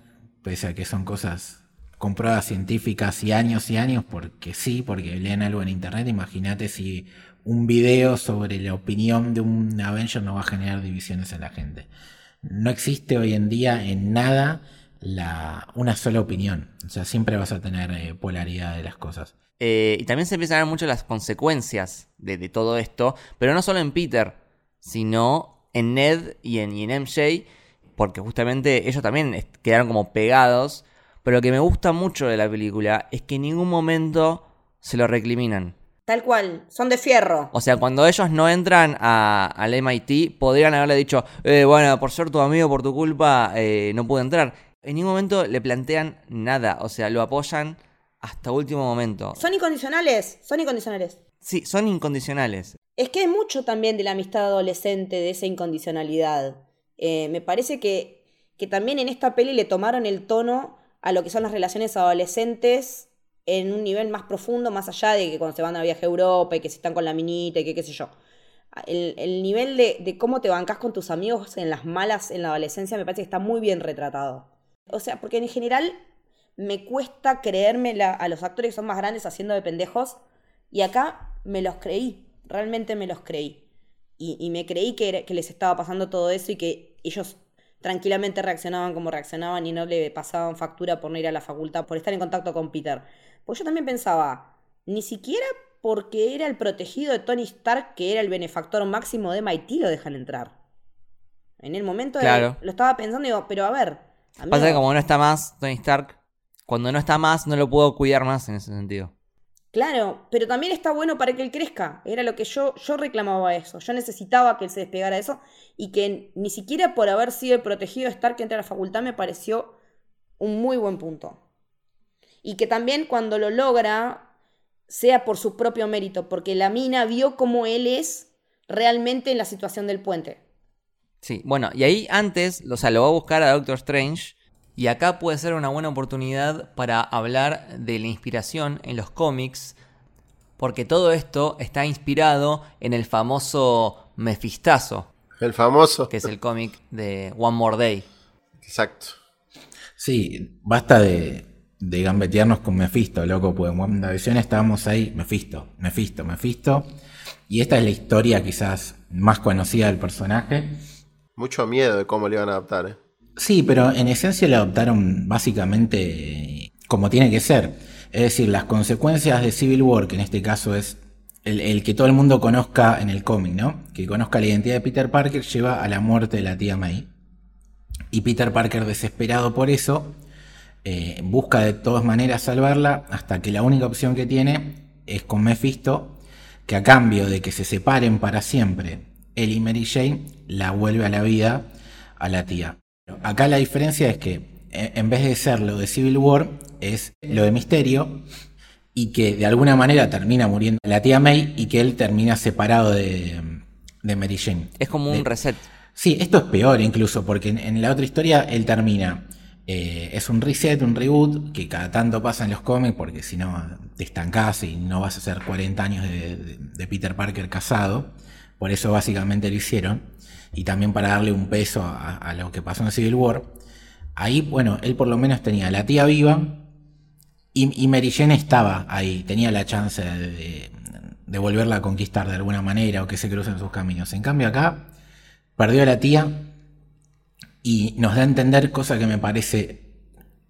pese a que son cosas con pruebas científicas y años y años, porque sí, porque leen algo en internet. Imagínate si un video sobre la opinión de un Avenger no va a generar divisiones en la gente. No existe hoy en día en nada la, una sola opinión. O sea, siempre vas a tener eh, polaridad de las cosas. Eh, y también se empiezan a ver mucho las consecuencias de, todo esto, pero no solo en Peter, sino en Ned y en, y en MJ, porque justamente ellos también quedaron como pegados. Pero lo que me gusta mucho de la película es que en ningún momento se lo recriminan. Tal cual, son de fierro. O sea, cuando ellos no entran a- al MIT, podrían haberle dicho, eh, bueno, por ser tu amigo, por tu culpa, eh, no pude entrar. En ningún momento le plantean nada, o sea, lo apoyan hasta último momento. Son incondicionales, son incondicionales. Sí, son incondicionales. Es que hay mucho también de la amistad adolescente, de esa incondicionalidad. Eh, me parece que, que también en esta peli le tomaron el tono a lo que son las relaciones adolescentes en un nivel más profundo, más allá de que cuando se van a viaje a Europa y que se están con la minita y que qué sé yo. El, el nivel de, de cómo te bancas con tus amigos en las malas en la adolescencia me parece que está muy bien retratado. O sea, porque en general me cuesta creerme la- a los actores que son más grandes haciendo de pendejos y acá me los creí, realmente me los creí. Y, y me creí que, que les estaba pasando todo eso y que ellos tranquilamente reaccionaban como reaccionaban y no le pasaban factura por no ir a la facultad, por estar en contacto con Peter. Porque yo también pensaba, ni siquiera porque era el protegido de Tony Stark, que era el benefactor máximo de MIT, lo dejan entrar. En el momento de- lo estaba pensando y digo, pero a ver. amigo, Pasa que como no está más Tony Stark, cuando no está más no lo puedo cuidar más en ese sentido. Claro, pero también está bueno para que él crezca. Era lo que yo, yo reclamaba eso. Yo necesitaba que él se despegara de eso y que ni siquiera por haber sido el protegido de Stark entre a la facultad me pareció un muy buen punto. Y que también cuando lo logra sea por su propio mérito, porque la mina vio cómo él es realmente en la situación del puente. Sí, bueno, y ahí antes, o sea, lo va a buscar a Doctor Strange. Y acá puede ser una buena oportunidad para hablar de la inspiración en los cómics. Porque todo esto está inspirado en el famoso Mefistazo, El famoso. que es el cómic de One More Day. Exacto. Sí, basta de, de gambetearnos con Mephisto, loco, pues en WandaVision estábamos ahí, Mephisto, Mephisto, Mephisto. Y esta es la historia quizás más conocida del personaje. Mucho miedo de cómo le iban a adaptar, ¿eh? Sí, pero en esencia la adoptaron básicamente como tiene que ser. Es decir, las consecuencias de Civil War, que en este caso es el, el que todo el mundo conozca en el cómic, ¿no? Que conozca la identidad de Peter Parker, lleva a la muerte de la tía May. Y Peter Parker, desesperado por eso, eh, busca de todas maneras salvarla hasta que la única opción que tiene es con Mephisto, que a cambio de que se separen para siempre, él y Mary Jane, la vuelve a la vida a la tía. Acá la diferencia es que eh, en vez de ser lo de Civil War, es lo de Misterio, y que de alguna manera termina muriendo la tía May y que él termina separado de, de Mary Jane. Es como un reset. Sí, esto es peor incluso, porque en, en la otra historia él termina. Eh, es un reset, un reboot, que cada tanto pasa en los cómics, porque si no te estancás y no vas a hacer 40 años de, Peter Parker casado. Por eso básicamente lo hicieron. Y también para darle un peso a, lo que pasó en Civil War. Ahí, bueno, él por lo menos tenía la tía viva. Y, y Mary Jane estaba ahí, tenía la chance de- de volverla a conquistar de alguna manera o que se crucen sus caminos. En cambio acá, perdió a la tía y nos da a entender, cosa que me parece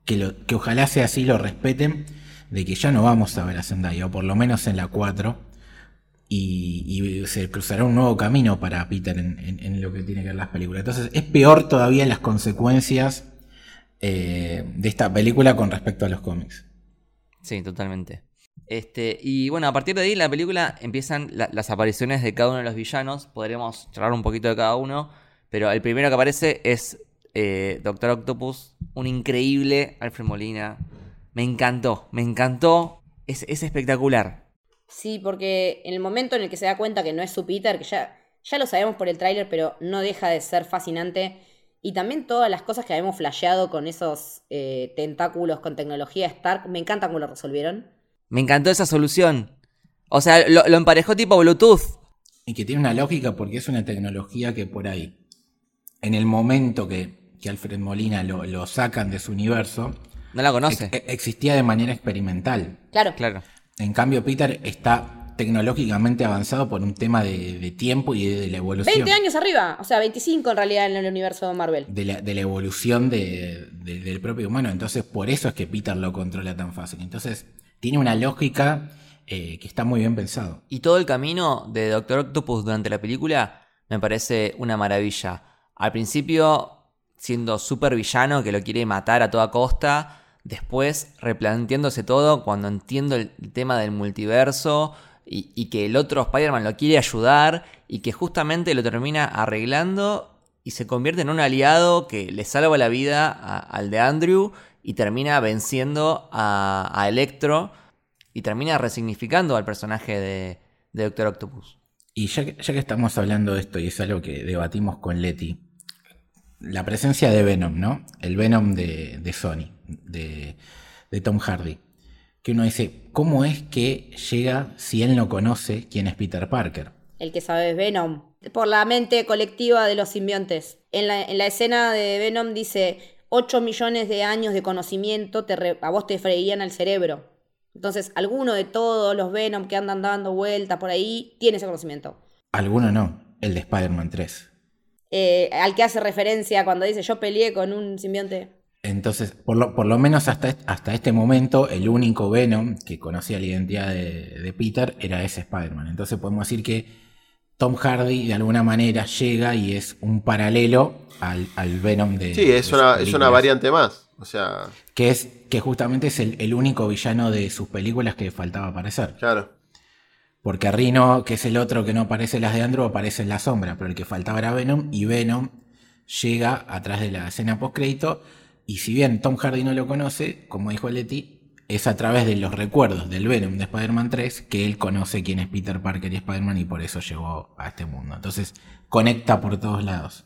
que, que ojalá sea así, lo respeten, de que ya no vamos a ver a Zendaya, o por lo menos en la 4, y, se cruzará un nuevo camino para Peter en, en- lo que tiene que ver las películas. Entonces es peor todavía las consecuencias eh, de esta película con respecto a los cómics. Sí, totalmente. Este, y bueno, a partir de ahí la película empiezan la- las apariciones de cada uno de los villanos. Podremos charlar un poquito de cada uno. Pero el primero que aparece es eh, Doctor Octopus, un increíble Alfred Molina. Me encantó, me encantó. Es, es espectacular. Sí, porque en el momento en el que se da cuenta que no es su Peter, que ya, ya lo sabemos por el tráiler, pero no deja de ser fascinante. Y también todas las cosas que habíamos flasheado con esos eh, tentáculos con tecnología Stark, me encanta cómo lo resolvieron. Me encantó esa solución. O sea, lo, lo emparejó tipo Bluetooth. Y que tiene una lógica porque es una tecnología que por ahí, en el momento que, que Alfred Molina lo, lo sacan de su universo, No la conoce. ex- existía de manera experimental. Claro, Claro. En cambio, Peter está tecnológicamente avanzado por un tema de, de tiempo y de, de la evolución. 20 años arriba, o sea, 25 en realidad en el universo de Marvel. De la, de la evolución de- de- del propio humano. Entonces, por eso es que Peter lo controla tan fácil. Entonces, tiene una lógica eh, que está muy bien pensado. Y todo el camino de Doctor Octopus durante la película me parece una maravilla. Al principio, siendo súper villano, que lo quiere matar a toda costa. Después, replanteándose todo cuando entiendo el tema del multiverso. Y, que el otro Spider-Man lo quiere ayudar. Y que justamente lo termina arreglando. y se convierte en un aliado que le salva la vida al de Andrew y termina venciendo a, Electro y termina resignificando al personaje de, de Doctor Octopus. Y ya que, ya que estamos hablando de esto, y es algo que debatimos con Leti, la presencia de Venom, ¿no? El Venom de, de Sony, de, de Tom Hardy. Que uno dice, ¿cómo es que llega si él no conoce quién es Peter Parker? El que sabe es Venom. Por la mente colectiva de los simbiontes. En la, en la escena de Venom dice, 8 millones de años de conocimiento te re- a vos te freían el cerebro. Entonces, alguno de todos los Venom que andan dando vueltas por ahí tiene ese conocimiento. Alguno no, el de Spider-Man 3. Eh, al que hace referencia cuando dice yo peleé con un simbionte. Entonces, por lo, por lo menos hasta, hasta este momento, el único Venom que conocía la identidad de, de Peter era ese Spider-Man. Entonces podemos decir que Tom Hardy de alguna manera llega y es un paralelo al, al Venom de... Sí, es de una, es una variante más. O sea, Que es que justamente es el, el único villano de sus películas que faltaba aparecer. claro. Porque Rino, que es el otro que no aparece las de Andrew, aparece en la sombra, pero el que faltaba era Venom, y Venom llega atrás de la escena postcrédito, y si bien Tom Hardy no lo conoce, como dijo Letty, es a través de los recuerdos del Venom de Spider-Man 3 que él conoce quién es Peter Parker y Spider-Man y por eso llegó a este mundo. Entonces conecta por todos lados.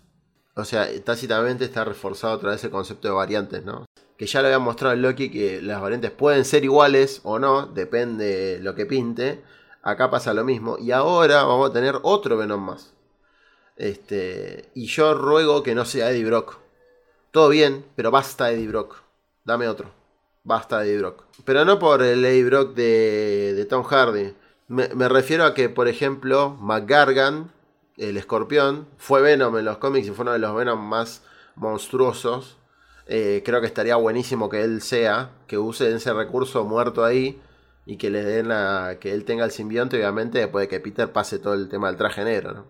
O sea, tácitamente está reforzado otra vez el concepto de variantes, ¿no? Que ya lo había mostrado Loki que las variantes pueden ser iguales o no, depende lo que pinte. Acá pasa lo mismo. Y ahora vamos a tener otro Venom más. Este, y yo ruego que no sea Eddie Brock. Todo bien, pero basta Eddie Brock. Dame otro. Basta Eddie Brock. Pero no por el Eddie Brock de, de Tom Hardy. Me, me refiero a que, por ejemplo, McGargan, el escorpión, fue Venom en los cómics y fue uno de los Venom más monstruosos. Eh, creo que estaría buenísimo que él sea, que use ese recurso muerto ahí y que le den a, que él tenga el simbionte, obviamente, después de que Peter pase todo el tema del traje negro, ¿no?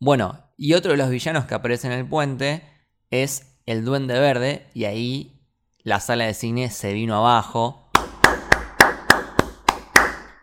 Bueno, y otro de los villanos que aparece en el puente es el Duende Verde, y ahí la sala de cine se vino abajo.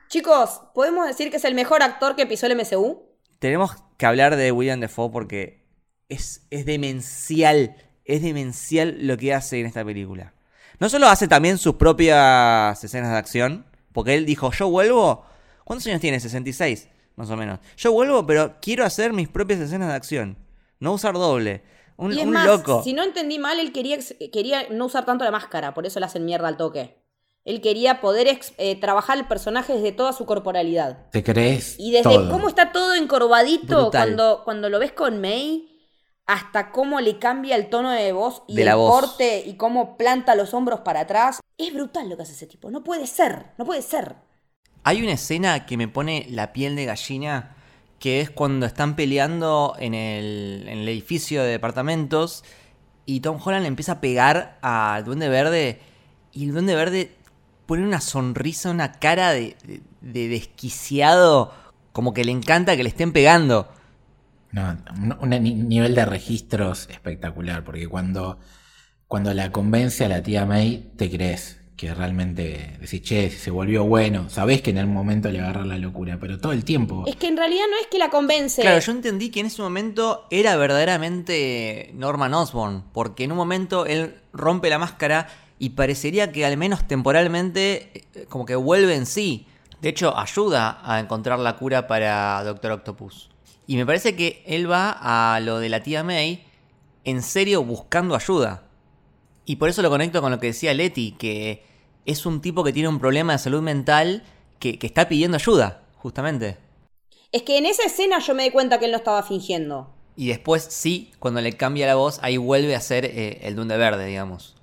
Chicos, ¿podemos decir que es el mejor actor que pisó el MCU? Tenemos que hablar de William Defoe porque es, es demencial, es demencial lo que hace en esta película. No solo hace también sus propias escenas de acción, porque él dijo, yo vuelvo, ¿cuántos años tiene? 66, más o menos. Yo vuelvo, pero quiero hacer mis propias escenas de acción, no usar doble. Un, y es un más, loco. si no entendí mal, él quería, quería no usar tanto la máscara, por eso le hacen mierda al toque. Él quería poder eh, trabajar el personaje desde toda su corporalidad. ¿Te crees? Y desde todo. cómo está todo encorvadito Brutal. cuando, cuando lo ves con May, hasta cómo le cambia el tono de voz y De el la voz. porte y cómo planta los hombros para atrás. Es brutal lo que hace ese tipo. No puede ser, no puede ser. Hay una escena que me pone la piel de gallina, que es cuando están peleando en el, en el edificio de departamentos y Tom Holland le empieza a pegar al Duende Verde y el Duende Verde pone una sonrisa, una cara de, de- de desquiciado, como que le encanta que le estén pegando. No, un, un ni- nivel de registros espectacular, porque cuando, cuando la convence a la tía May, te crees que realmente decís, che, se volvió bueno, sabés que en algún momento le agarra la locura, pero todo el tiempo. Es que en realidad no es que la convence. Claro, yo entendí que en ese momento era verdaderamente Norman Osborn, porque en un momento él rompe la máscara y parecería que al menos temporalmente eh, como que vuelve en sí. De hecho, ayuda a encontrar la cura para Doctor Octopus. Y me parece que él va a lo de la tía May en serio buscando ayuda. Y por eso lo conecto con lo que decía Leti, que es un tipo que tiene un problema de salud mental que, que está pidiendo ayuda, justamente. Es que en esa escena yo me di cuenta que él no estaba fingiendo. Y después sí, cuando le cambia la voz, ahí vuelve a ser eh, el Duende Verde, digamos.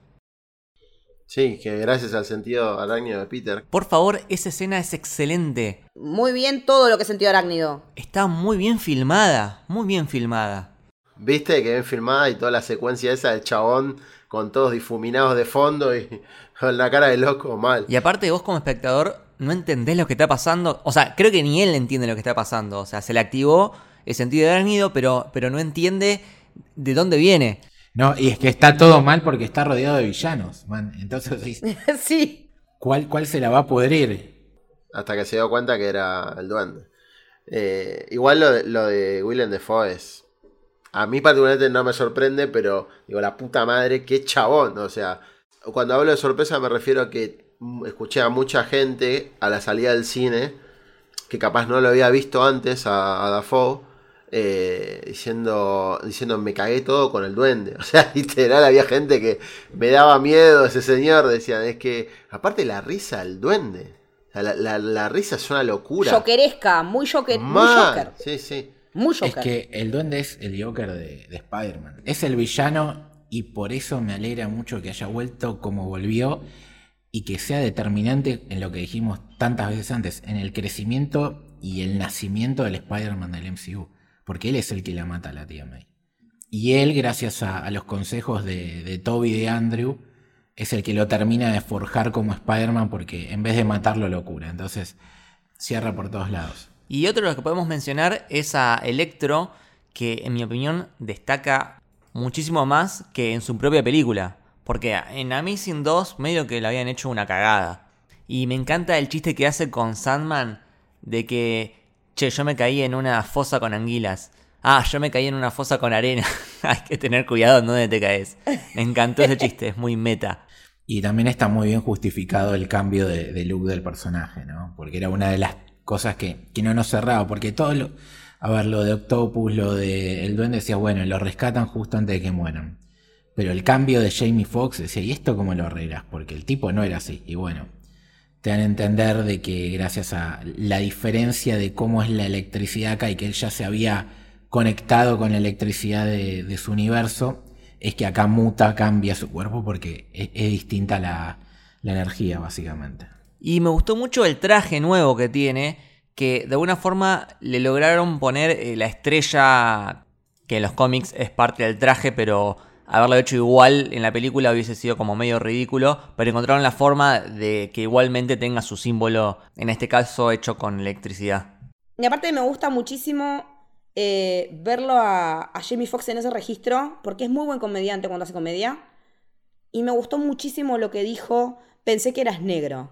Sí, que gracias al sentido arácnido de Peter. Por favor, esa escena es excelente. Muy bien todo lo que sentido arácnido. Está muy bien filmada, muy bien filmada. ¿Viste que ven filmada y toda la secuencia esa del chabón con todos difuminados de fondo y con la cara de loco mal? Y aparte vos como espectador no entendés lo que está pasando. O sea, creo que ni él entiende lo que está pasando. O sea, se le activó el sentido de arácnido, pero, pero no entiende de dónde viene. No, y es que está todo mal porque está rodeado de villanos, man. Entonces sí. ¿cuál, ¿cuál se la va a pudrir? Hasta que se dio cuenta que era el duende. Eh, igual lo de, lo de Willem Dafoe es, A mí particularmente no me sorprende, pero digo, la puta madre, qué chabón. O sea, cuando hablo de sorpresa me refiero a que escuché a mucha gente a la salida del cine que capaz no lo había visto antes a, a Dafoe. Eh, diciendo, diciendo me cagué todo con el duende. O sea, literal había gente que me daba miedo ese señor. Decían, es que aparte la risa del duende. La, la- la risa es una locura. Jokeresca, muy Joker, muy. Joker. Sí, sí. Muy Es que el duende es el Joker de, de Spider-Man. Es el villano y por eso me alegra mucho que haya vuelto como volvió y que sea determinante en lo que dijimos tantas veces antes, en el crecimiento y el nacimiento del Spider-Man del MCU. Porque él es el que la mata a la tía May. Y él, gracias a, los consejos de, de Toby y de Andrew, es el que lo termina de forjar como Spider-Man porque en vez de matarlo lo cura. Entonces, cierra por todos lados. Y otro de los que podemos mencionar es a Electro, que en mi opinión destaca muchísimo más que en su propia película. Porque en Amazing 2 medio que le habían hecho una cagada. Y me encanta el chiste que hace con Sandman de que, che, yo me caí en una fosa con anguilas. Ah, yo me caí en una fosa con arena. Hay que tener cuidado en dónde te caes. Me encantó ese chiste, es muy meta. Y también está muy bien justificado el cambio de, look del personaje, ¿no? Porque era una de las cosas que, que no nos cerraba. Porque todo lo. A ver, lo de Octopus, lo de El Duende decía, bueno, lo rescatan justo antes de que mueran. Pero el cambio de Jamie Foxx decía, ¿y esto cómo lo arreglas? Porque el tipo no era así. Y bueno, te dan a entender de que gracias a la diferencia de cómo es la electricidad acá y que él ya se había conectado con la electricidad de, su universo, es que acá muta, cambia su cuerpo porque es, distinta la, la energía, básicamente. Y me gustó mucho el traje nuevo que tiene, que de alguna forma le lograron poner eh, la estrella que en los cómics es parte del traje, pero haberlo hecho igual en la película hubiese sido como medio ridículo, pero encontraron la forma de que igualmente tenga su símbolo, en este caso hecho con electricidad. Y aparte me gusta muchísimo eh, verlo a, a Jamie Foxx en ese registro, porque es muy buen comediante cuando hace comedia. Y me gustó muchísimo lo que dijo, pensé que eras negro.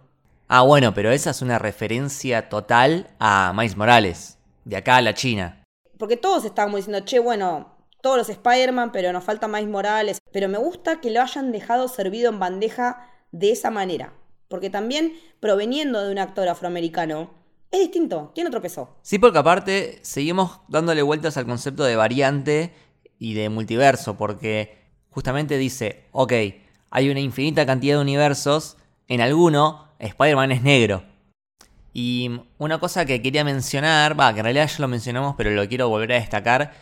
Ah, bueno, pero esa es una referencia total a Miles Morales, de acá a la China. Porque todos estábamos diciendo, che, bueno, todos los Spider-Man, pero nos falta Miles Morales. Pero me gusta que lo hayan dejado servido en bandeja de esa manera. Porque también, proveniendo de un actor afroamericano, es distinto, tiene otro peso. Sí, porque aparte seguimos dándole vueltas al concepto de variante y de multiverso, porque justamente dice, ok, hay una infinita cantidad de universos, en alguno Spider-Man es negro. Y una cosa que quería mencionar, va, que en realidad ya lo mencionamos, pero lo quiero volver a destacar,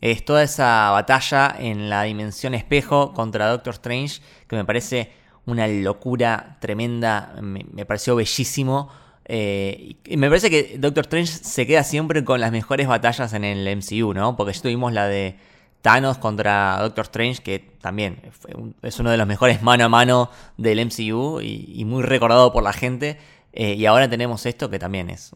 es toda esa batalla en la dimensión espejo contra Doctor Strange, que me parece una locura tremenda, me, pareció bellísimo. Eh, y me parece que Doctor Strange se queda siempre con las mejores batallas en el MCU, ¿no? Porque ya tuvimos la de Thanos contra Doctor Strange, que también es uno de los mejores mano a mano del MCU y, y muy recordado por la gente. Eh, y ahora tenemos esto que también es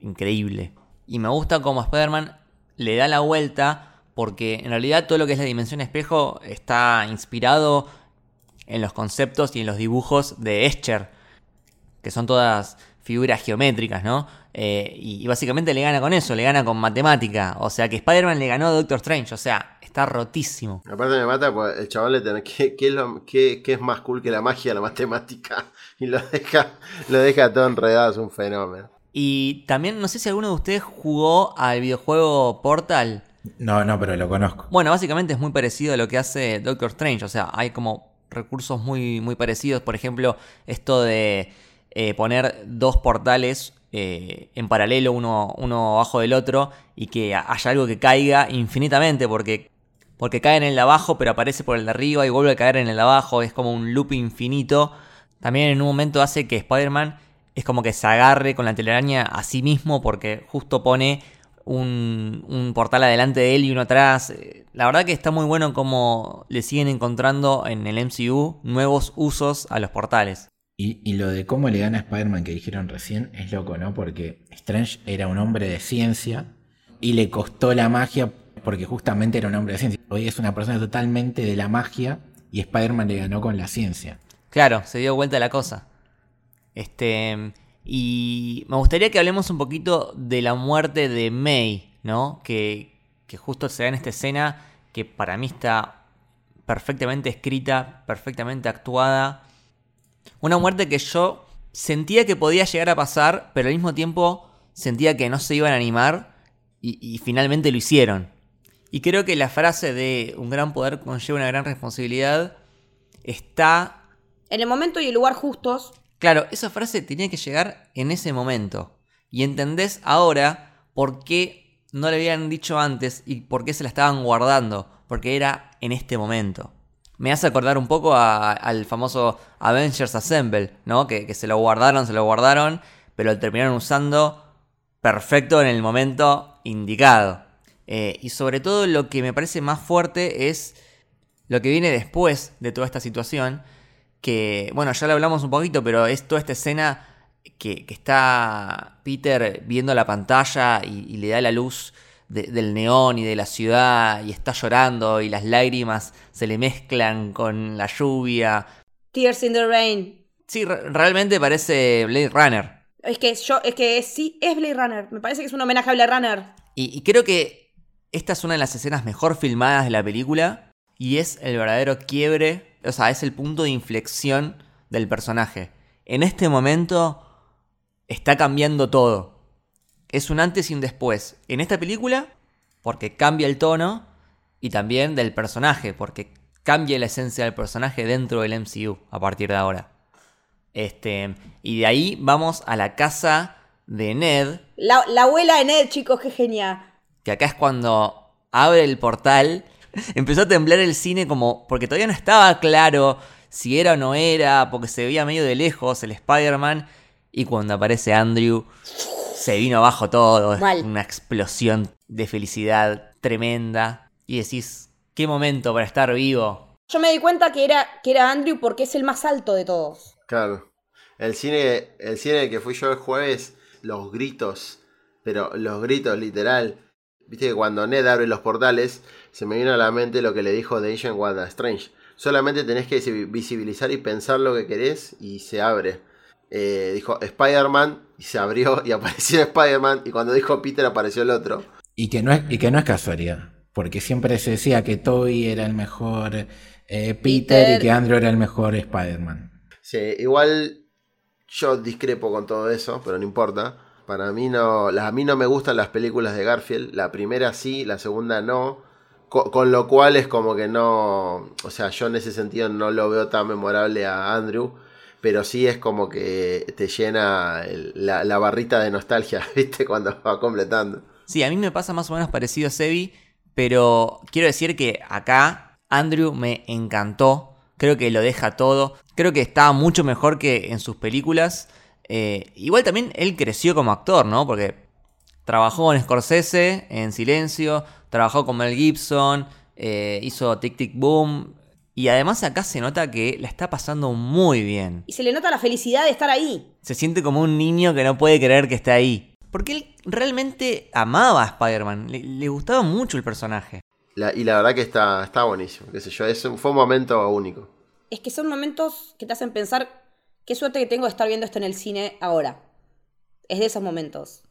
increíble. Y me gusta como Spider-Man le da la vuelta porque en realidad todo lo que es la dimensión espejo está inspirado en los conceptos y en los dibujos de Escher, que son todas figuras geométricas, ¿no? Eh, y, y básicamente le gana con eso, le gana con matemática. O sea que Spider-Man le ganó a Doctor Strange, o sea, está rotísimo. Aparte me mata, pues el chaval le tiene ¿qué, qué es lo- qué- qué es más cool que la magia, la matemática? Y lo deja, lo deja todo enredado, es un fenómeno. Y también no sé si alguno de ustedes jugó al videojuego Portal. No, no, pero lo conozco. Bueno, básicamente es muy parecido a lo que hace Doctor Strange. O sea, hay como recursos muy, muy parecidos. Por ejemplo, esto de eh, poner dos portales eh, en paralelo, uno, uno abajo del otro, y que haya algo que caiga infinitamente, porque, porque cae en el de abajo, pero aparece por el de arriba y vuelve a caer en el de abajo. Es como un loop infinito. También en un momento hace que Spider-Man es como que se agarre con la telaraña a sí mismo, porque justo pone un, un portal adelante de él y uno atrás. Eh, La verdad que está muy bueno como le siguen encontrando en el MCU nuevos usos a los portales. Y, y lo de cómo le gana a Spider-Man que dijeron recién es loco, ¿no? Porque Strange era un hombre de ciencia y le costó la magia porque justamente era un hombre de ciencia. Hoy es una persona totalmente de la magia y Spider-Man le ganó con la ciencia. Claro, se dio vuelta la cosa. Este. Y me gustaría que hablemos un poquito de la muerte de May, ¿no? Que, que justo se da en esta escena que para mí está perfectamente escrita, perfectamente actuada. Una muerte que yo sentía que podía llegar a pasar, pero al mismo tiempo sentía que no se iban a animar y, y finalmente lo hicieron. Y creo que la frase de un gran poder conlleva una gran responsabilidad está... En el momento y el lugar justos, Claro, esa frase tenía que llegar en ese momento. Y entendés ahora por qué no le habían dicho antes y por qué se la estaban guardando. Porque era en este momento. Me hace acordar un poco al famoso Avengers Assemble, ¿no? Que, que se lo guardaron, se lo guardaron, pero lo terminaron usando perfecto en el momento indicado. Eh, y sobre todo lo que me parece más fuerte es lo que viene después de toda esta situación, que, bueno, ya lo hablamos un poquito, pero es toda esta escena que, que está Peter viendo la pantalla y, y le da la luz de- del neón y de la ciudad y está llorando y las lágrimas se le mezclan con la lluvia. Tears in the Rain. Sí, re- realmente parece Blade Runner. Es que yo, es que sí, es Blade Runner. Me parece que es un homenaje a Blade Runner. Y, y creo que esta es una de las escenas mejor filmadas de la película y es el verdadero quiebre, o sea, es el punto de inflexión del personaje. En este momento está cambiando todo. Es un antes y un después. En esta película, porque cambia el tono, y también del personaje, porque cambia la esencia del personaje dentro del MCU a partir de ahora. Este, y de ahí vamos a la casa de Ned, La, la abuela de Ned, chicos, qué genial. que acá es cuando abre el portal, empezó a temblar el cine como porque todavía no estaba claro si era o no era, porque se veía medio de lejos el Spider-Man y cuando aparece Andrew se vino abajo todo, Mal. una explosión de felicidad tremenda y decís, qué momento para estar vivo. Yo me di cuenta que era, que era Andrew porque es el más alto de todos. Claro. El cine, el cine que fui yo el jueves, los gritos, pero los gritos literal. Viste que cuando Ned abre los portales, se me vino a la mente lo que le dijo The Agent Wanda Strange. Solamente tenés que visi- visibilizar y pensar lo que querés y se abre. Eh, dijo Spider-Man y se abrió y apareció Spider-Man y cuando dijo Peter apareció el otro. Y que no es, y que no es casualidad, porque siempre se decía que Toby era el mejor eh, Peter, Peter. y que Andrew era el mejor Spider-Man. Sí, igual yo discrepo con todo eso, pero no importa. Para mí no, a mí no me gustan las películas de Garfield. La primera sí, la segunda no. Co- con lo cual es como que no, o sea, yo en ese sentido no lo veo tan memorable a Andrew, pero sí es como que te llena la, la barrita de nostalgia, ¿viste? Cuando va completando. Sí, a mí me pasa más o menos parecido a Sebi, pero quiero decir que acá Andrew me encantó. Creo que lo deja todo. Creo que está mucho mejor que en sus películas. Eh, igual también él creció como actor, ¿no? Porque trabajó con Scorsese en Silencio, trabajó con Mel Gibson, eh, hizo Tic Tic Boom. Y además acá se nota que la está pasando muy bien. Y se le nota la felicidad de estar ahí. Se siente como un niño que no puede creer que está ahí. Porque él realmente amaba a Spider-Man. Le, le gustaba mucho el personaje. La- y la verdad que está, está buenísimo, qué sé yo, es un- fue un momento único. Es que son momentos que te hacen pensar qué suerte que tengo de estar viendo esto en el cine ahora. Es de esos momentos.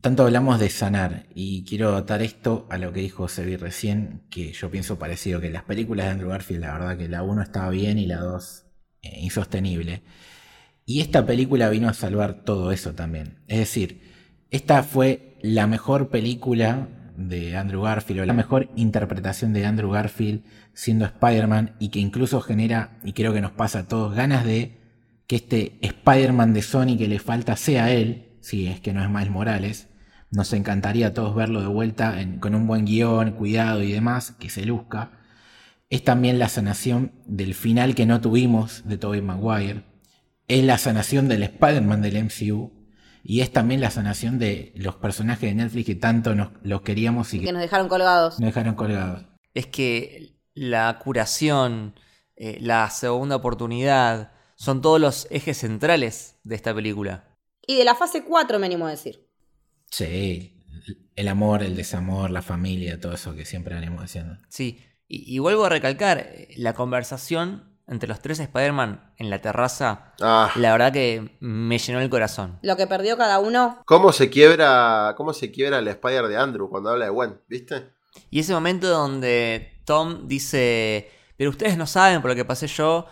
Tanto hablamos de sanar, y quiero atar esto a lo que dijo Sebi recién, que yo pienso parecido, que las películas de Andrew Garfield, la verdad que la 1 estaba bien y la 2 eh, insostenible. Y esta película vino a salvar todo eso también. Es decir, esta fue la mejor película de Andrew Garfield, o la mejor interpretación de Andrew Garfield siendo Spider-Man, y que incluso genera, y creo que nos pasa a todos, ganas de que este Spider-Man de Sony que le falta sea él, si es que no es Miles Morales. Nos encantaría a todos verlo de vuelta en- con un buen guion, cuidado y demás, que se luzca. Es también la sanación del final que no tuvimos de Tobey Maguire. Es la sanación del Spider-Man del MCU. Y es también la sanación de los personajes de Netflix que tanto nos, los queríamos y Que que nos dejaron colgados. nos dejaron colgados. Es que la curación, eh, la segunda oportunidad, son todos los ejes centrales de esta película. Y de la fase 4 me animo a decir. Sí, el amor, el desamor, la familia, todo eso que siempre venimos diciendo. Sí, y, y vuelvo a recalcar, la conversación entre los tres Spider-Man en la terraza, Ah, la verdad que me llenó el corazón. Lo que perdió cada uno. ¿Cómo se quiebra, cómo se quiebra el Spider de Andrew cuando habla de Gwen? ¿Viste? Y ese momento donde Tom dice, pero ustedes no saben por lo que pasé yo,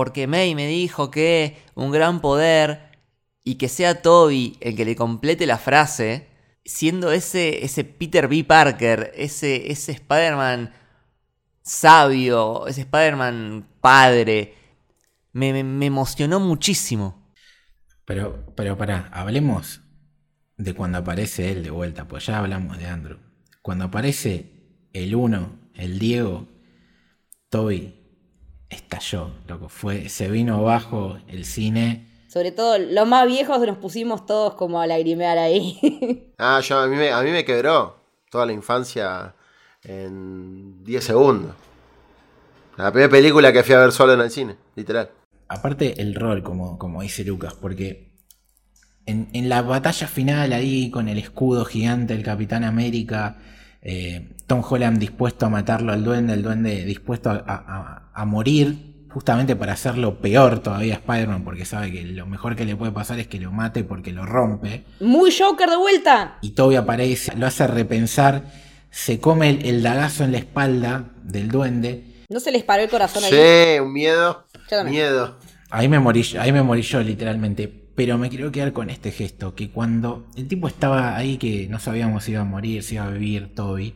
porque May me dijo que un gran poder y que sea Toby el que le complete la frase, siendo ese, ese Peter B. Parker, ese, ese Spider-Man sabio, ese Spider-Man padre, me, emocionó muchísimo. Pero, pero pará, hablemos de cuando aparece él de vuelta, pues ya hablamos de Andrew. Cuando aparece el uno, el Diego, Toby estalló, loco. Fue, se vino abajo el cine. Sobre todo, los más viejos nos pusimos todos como a lagrimear ahí. Ah, yo, a, mí me, a mí me quebró toda la infancia en 10 segundos. La primera película que fui a ver solo en el cine, literal. Aparte el rol, como, como dice Lucas, porque en, en la batalla final ahí con el escudo gigante del Capitán América, eh, Tom Holland dispuesto a matarlo al duende, el duende dispuesto a, a- a morir, justamente para hacerlo peor todavía a Spider-Man, porque sabe que lo mejor que le puede pasar es que lo mate porque lo rompe. Muy Joker de vuelta. Y Toby aparece, lo hace repensar, se come el, el dagazo en la espalda del duende. ¿No se les paró el corazón ahí? Sí, un miedo. Miedo. Ahí me morí, ahí me morí yo literalmente. Pero me quiero quedar con este gesto, que cuando el tipo estaba ahí que no sabíamos si iba a morir, si iba a vivir Toby.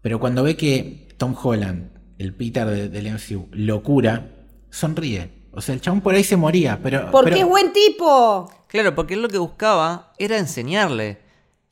Pero cuando ve que Tom Holland, el Peter de- del MCU, lo cura, sonríe. O sea, el chabón por ahí se moría, pero... Porque pero- es buen tipo. Claro, porque él lo que buscaba era enseñarle.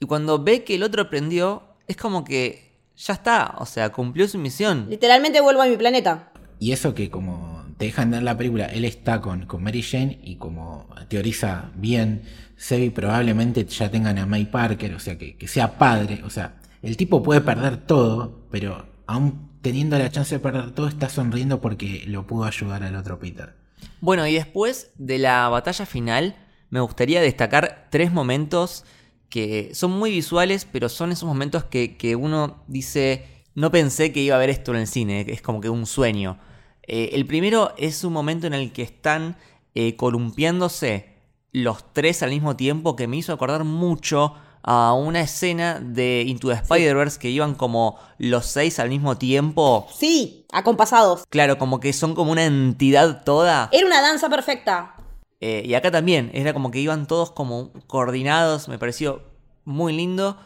Y cuando ve que el otro aprendió, es como que ya está, o sea, cumplió su misión. Literalmente vuelvo a mi planeta. Y eso que como te dejan ver la película, él está con, con Mary Jane y como teoriza bien, Sebi probablemente ya tengan a May Parker, o sea, que, que sea padre, o sea, el tipo puede perder todo, pero aún teniendo la chance de perder todo, está sonriendo porque lo pudo ayudar al otro Peter. Bueno, y después de la batalla final, me gustaría destacar tres momentos que son muy visuales, pero son esos momentos que, que uno dice, no pensé que iba a ver esto en el cine, es como que un sueño. Eh, el primero es un momento en el que están eh, columpiándose los tres al mismo tiempo, que me hizo acordar mucho a una escena de Into the Spider-Verse que iban como los seis al mismo tiempo. Sí, acompasados. Claro, como que son como una entidad toda. Era una danza perfecta. Eh, y acá también, era como que iban todos como coordinados, me pareció muy lindo.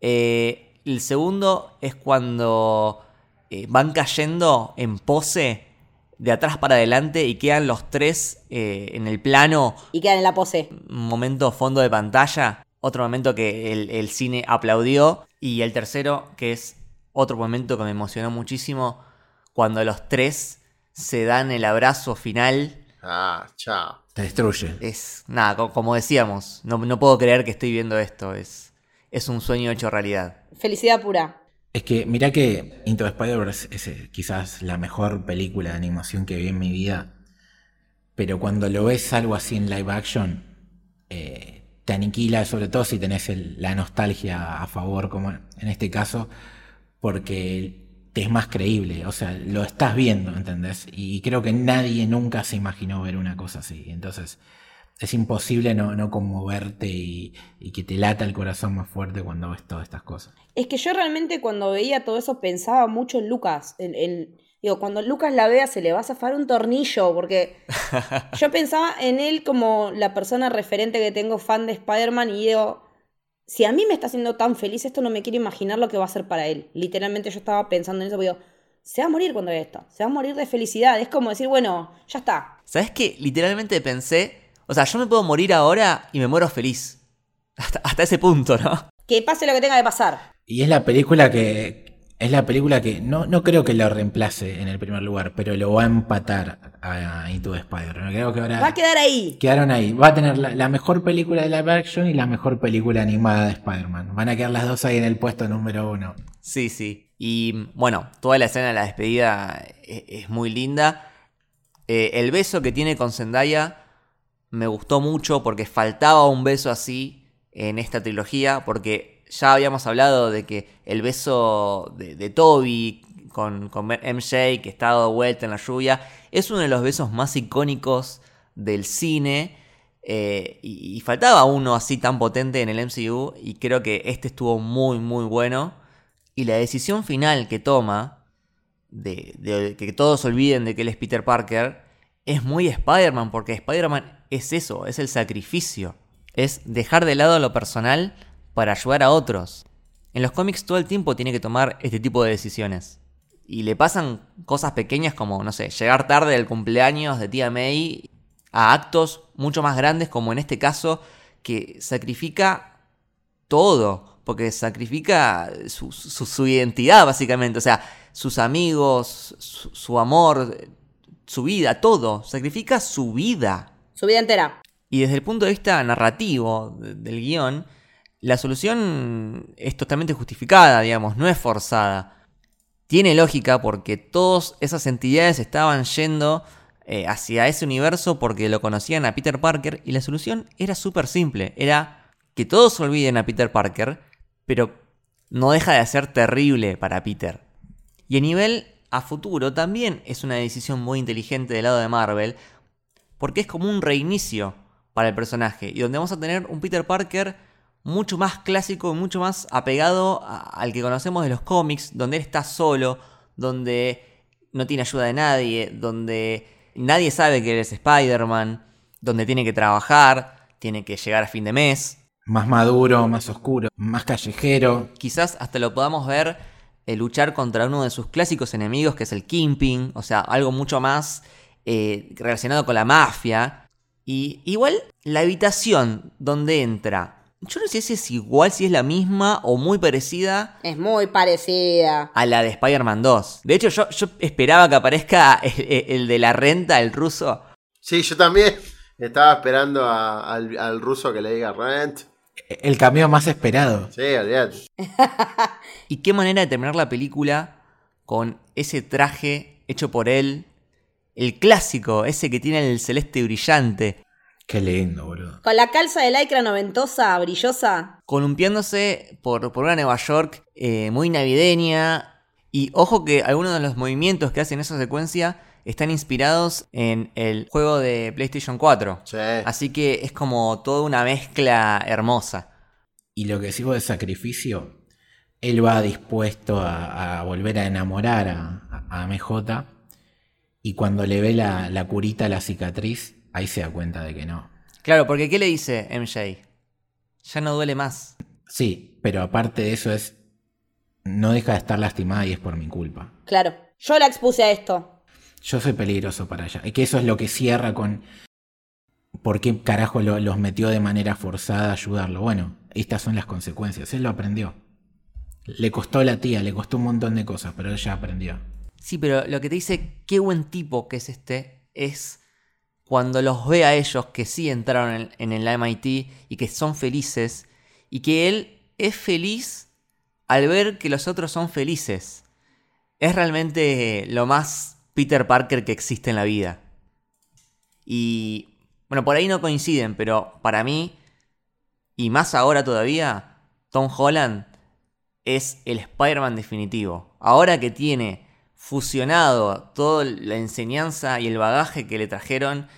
Eh, el segundo es cuando eh, van cayendo en pose de atrás para adelante y quedan los tres eh, en el plano, Y quedan en la pose. un momento fondo de pantalla, otro momento que el, el cine aplaudió y el tercero que es otro momento que me emocionó muchísimo, cuando los tres se dan el abrazo final. Ah, chao. Te destruye. Es nada, co- como decíamos, no, no puedo creer que estoy viendo esto. Es, es un sueño hecho realidad. Felicidad pura. Es que mirá que Into the Spider-Verse es eh, quizás la mejor película de animación que vi en mi vida. Pero cuando lo ves algo así en live action, eh, te aniquila, sobre todo si tenés la nostalgia a favor, como en este caso, porque te es más creíble. O sea, lo estás viendo, ¿entendés? Y creo que nadie nunca se imaginó ver una cosa así. Entonces, es imposible no, no conmoverte y, que te lata el corazón más fuerte cuando ves todas estas cosas. Es que yo realmente cuando veía todo eso pensaba mucho en Lucas. En- digo, cuando Lucas la vea se le va a zafar un tornillo, porque yo pensaba en él como la persona referente que tengo fan de Spider-Man y digo, si a mí me está haciendo tan feliz esto, no me quiero imaginar lo que va a ser para él. Literalmente yo estaba pensando en eso, porque digo, se va a morir cuando vea esto, se va a morir de felicidad. Es como decir, bueno, ya está. ¿Sabes qué? Literalmente pensé, o sea, yo me puedo morir ahora y me muero feliz. Hasta, hasta ese punto, ¿no? Que pase lo que tenga que pasar. Y es la película que. Es la película que no, no creo que lo reemplace en el primer lugar, pero lo va a empatar a Into the Spider-Man. Creo que ahora Va a quedar ahí. quedaron ahí. Va a tener la, la mejor película de live action y la mejor película animada de Spider-Man. Van a quedar las dos ahí en el puesto número uno. Sí, sí. Y bueno, toda la escena de la despedida es, es muy linda. Eh, el beso que tiene con Zendaya me gustó mucho porque faltaba un beso así en esta trilogía. Porque ya habíamos hablado de que el beso de, Toby con, con MJ, que está dado vuelta en la lluvia, es uno de los besos más icónicos del cine. Eh, y, y faltaba uno así tan potente en el MCU. Y creo que este estuvo muy, muy bueno. Y la decisión final que toma, de, de que todos olviden de que él es Peter Parker, es muy Spider-Man, porque Spider-Man es eso, es el sacrificio. Es dejar de lado lo personal para ayudar a otros. En los cómics todo el tiempo tiene que tomar este tipo de decisiones. Y le pasan cosas pequeñas como, no sé, llegar tarde del cumpleaños de tía May a actos mucho más grandes como en este caso que sacrifica todo, porque sacrifica su, su, identidad básicamente, o sea, sus amigos, su, su amor, su vida, todo, sacrifica su vida. Su vida entera. Y desde el punto de vista narrativo del guion, la solución es totalmente justificada, digamos, no es forzada. Tiene lógica porque todas esas entidades estaban yendo eh, hacia ese universo porque lo conocían a Peter Parker y la solución era súper simple. Era que todos olviden a Peter Parker, pero no deja de ser terrible para Peter. Y a nivel a futuro también es una decisión muy inteligente del lado de Marvel porque es como un reinicio para el personaje y donde vamos a tener un Peter Parker mucho más clásico y mucho más apegado al que conocemos de los cómics, donde él está solo, donde no tiene ayuda de nadie, donde nadie sabe que él es Spider-Man, donde tiene que trabajar, tiene que llegar a fin de mes. Más maduro, más oscuro, más callejero. Quizás hasta lo podamos ver eh, luchar contra uno de sus clásicos enemigos, que es el Kimping, o sea, algo mucho más eh, relacionado con la mafia. Y igual la habitación donde entra yo no sé si es igual, si es la misma o muy parecida. Es muy parecida. A la de Spider-Man 2. De hecho, yo, yo esperaba que aparezca el, de la renta, el ruso. Sí, yo también. Estaba esperando al, ruso que le diga rent. El cambio más esperado. Sí, olvídate. y qué manera de terminar la película con ese traje hecho por él. El clásico, ese que tiene el celeste brillante. Qué lindo, boludo. Con la calza de lycra noventosa, brillosa. Columpiándose por, por una Nueva York eh, muy navideña. Y ojo que algunos de los movimientos que hacen esa secuencia están inspirados en el juego de PlayStation 4. Sí. Así que es como toda una mezcla hermosa. Y lo que decimos de sacrificio, él va dispuesto a, volver a enamorar a, a, MJ. Y cuando le ve la, la curita, la cicatriz, ahí se da cuenta de que no. Claro, porque ¿qué le dice MJ? Ya no duele más. Sí, pero aparte de eso es, no deja de estar lastimada y es por mi culpa. Claro, yo la expuse a esto. Yo soy peligroso para ella. Y que eso es lo que cierra con por qué carajo los metió de manera forzada a ayudarlo. Bueno, estas son las consecuencias. Él lo aprendió. Le costó a la tía, le costó un montón de cosas, pero ella aprendió. Sí, pero lo que te dice qué buen tipo que es este es cuando los ve a ellos que sí entraron en, el MIT y que son felices, y que él es feliz al ver que los otros son felices. Es realmente lo más Peter Parker que existe en la vida. Y bueno, por ahí no coinciden, pero para mí, y más ahora todavía, Tom Holland es el Spider-Man definitivo. Ahora que tiene fusionado toda la enseñanza y el bagaje que le trajeron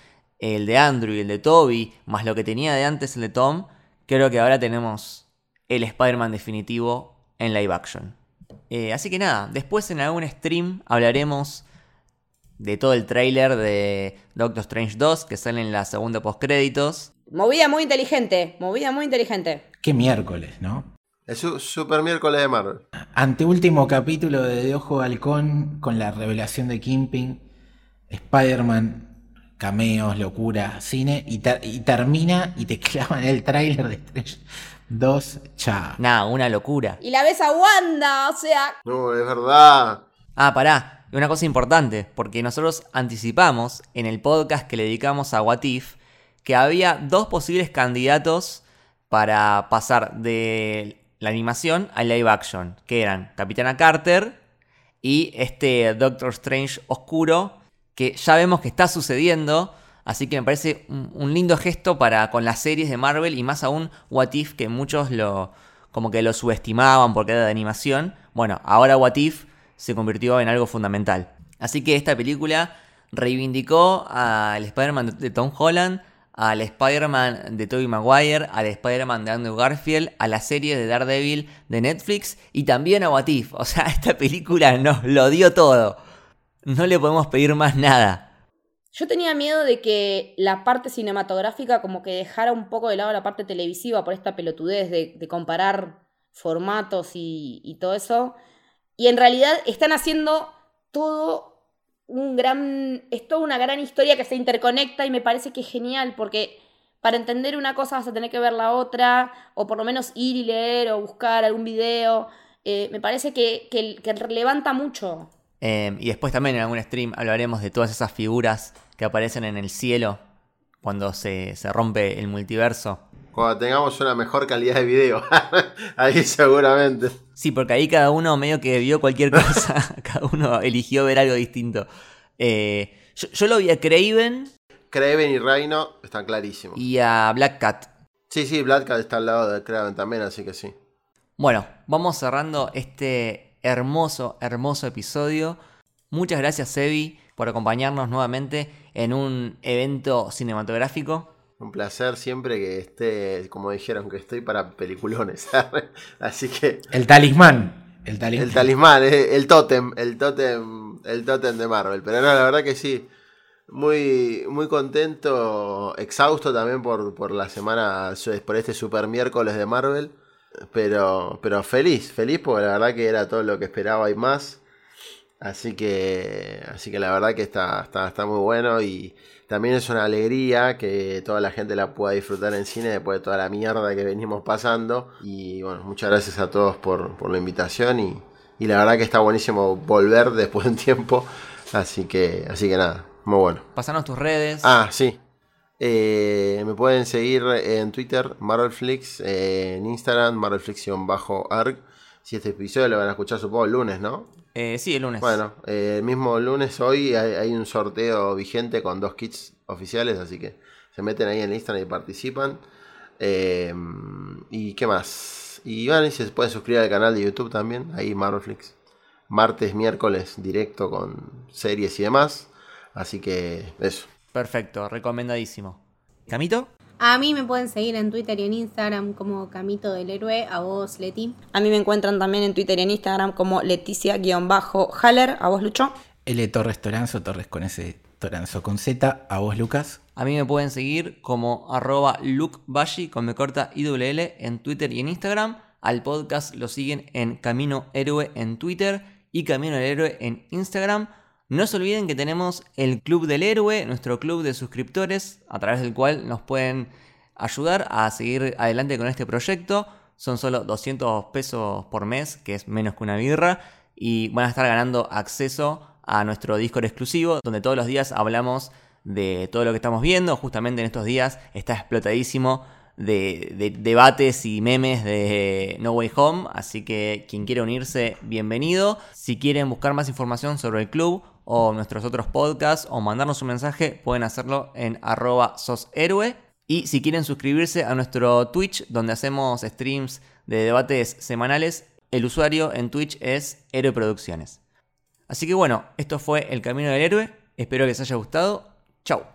el de Andrew y el de Toby, más lo que tenía de antes el de Tom, creo que ahora tenemos el Spider-Man definitivo en live action. Eh, así que nada, después en algún stream hablaremos de todo el trailer de Doctor Strange 2 que sale en la segunda postcréditos. Movida muy inteligente, movida muy inteligente. Qué miércoles, ¿no? Es super miércoles de Marvel. Anteúltimo capítulo de De Ojo Halcón con la revelación de Kimping. Spider-Man cameos, locura, cine, y, termina y te clavan el tráiler de Strange 2, chao. Nah, una locura. Y la ves a Wanda, o sea... No, es verdad. Ah, pará, una cosa importante, porque nosotros anticipamos en el podcast que le dedicamos a What If que había dos posibles candidatos para pasar de la animación al live action, que eran Capitana Carter y este Doctor Strange oscuro que ya vemos que está sucediendo. Así que me parece un, lindo gesto para con las series de Marvel y más aún What If, que muchos lo como que lo subestimaban porque era de animación. Bueno, ahora What If se convirtió en algo fundamental. Así que esta película reivindicó al Spider-Man de Tom Holland, al Spider-Man de Tobey Maguire, al Spider-Man de Andrew Garfield, a la serie de Daredevil de Netflix y también a Watif. O sea, esta película nos lo dio todo. No le podemos pedir más nada. Yo tenía miedo de que la parte cinematográfica como que dejara un poco de lado la parte televisiva por esta pelotudez de, comparar formatos y, todo eso. Y en realidad están haciendo todo un gran, es toda una gran historia que se interconecta y me parece que es genial porque para entender una cosa vas a tener que ver la otra o por lo menos ir y leer o buscar algún video. Eh, me parece que, que, levanta mucho. Em, y después también en algún stream hablaremos de todas esas figuras que aparecen en el cielo cuando se, se rompe el multiverso. Cuando tengamos una mejor calidad de video. ahí seguramente. Sí, porque ahí cada uno medio que vio cualquier cosa. cada uno eligió ver algo distinto. Eh, yo, lo vi a Craven. Craven y Reino están clarísimos. Y a Black Cat. Sí, sí, Black Cat está al lado de Craven también, así que sí. Bueno, vamos cerrando este hermoso, hermoso episodio. Muchas gracias, Sebi, por acompañarnos nuevamente en un evento cinematográfico. Un placer siempre que esté, como dijeron, que estoy para peliculones. Así que. El talismán. El talismán. El talismán, eh, el tótem, el tótem, el tótem de Marvel. Pero no, la verdad que sí. Muy, muy contento, exhausto también por, por la semana, por este super miércoles de Marvel. Pero, pero feliz, feliz porque la verdad que era todo lo que esperaba y más. Así que, así que la verdad que está, está, está muy bueno y también es una alegría que toda la gente la pueda disfrutar en cine después de toda la mierda que venimos pasando. Y bueno, muchas gracias a todos por, la invitación y, la verdad que está buenísimo volver después de un tiempo. Así que, así que nada, muy bueno. Pasanos tus redes. Ah, sí. Eh, me pueden seguir en Twitter, Marvelflix, eh, en Instagram, Marvelflix-arg. Si este episodio lo van a escuchar supongo el lunes, ¿no? Eh, sí, el lunes. Bueno, eh, el mismo lunes hoy hay, un sorteo vigente con dos kits oficiales, así que se meten ahí en Instagram y participan. Eh, ¿Y qué más? Y bueno, se pueden suscribir al canal de YouTube también, ahí Marvelflix. Martes, miércoles, directo con series y demás. Así que eso. Perfecto, recomendadísimo. ¿Camito? A mí me pueden seguir en Twitter y en Instagram como Camito del Héroe, a vos Leti. A mí me encuentran también en Twitter y en Instagram como Leticia-Haller, a vos Lucho. L Torres Toranzo, Torres con S, Toranzo con Z, a vos Lucas. A mí me pueden seguir como arroba lukebashi con me corta IWL en Twitter y en Instagram. Al podcast lo siguen en Camino Héroe en Twitter y Camino del Héroe en Instagram. No se olviden que tenemos el Club del Héroe, nuestro club de suscriptores, a través del cual nos pueden ayudar a seguir adelante con este proyecto. Son solo 200 pesos por mes, que es menos que una birra, y van a estar ganando acceso a nuestro Discord exclusivo, donde todos los días hablamos de todo lo que estamos viendo. Justamente en estos días está explotadísimo de, debates y memes de No Way Home, así que quien quiera unirse, bienvenido. Si quieren buscar más información sobre el club o nuestros otros podcasts o mandarnos un mensaje, pueden hacerlo en arroba soshéroe. Y si quieren suscribirse a nuestro Twitch, donde hacemos streams de debates semanales, el usuario en Twitch es Héroe Producciones. Así que bueno, esto fue El Camino del Héroe. Espero que les haya gustado. Chau.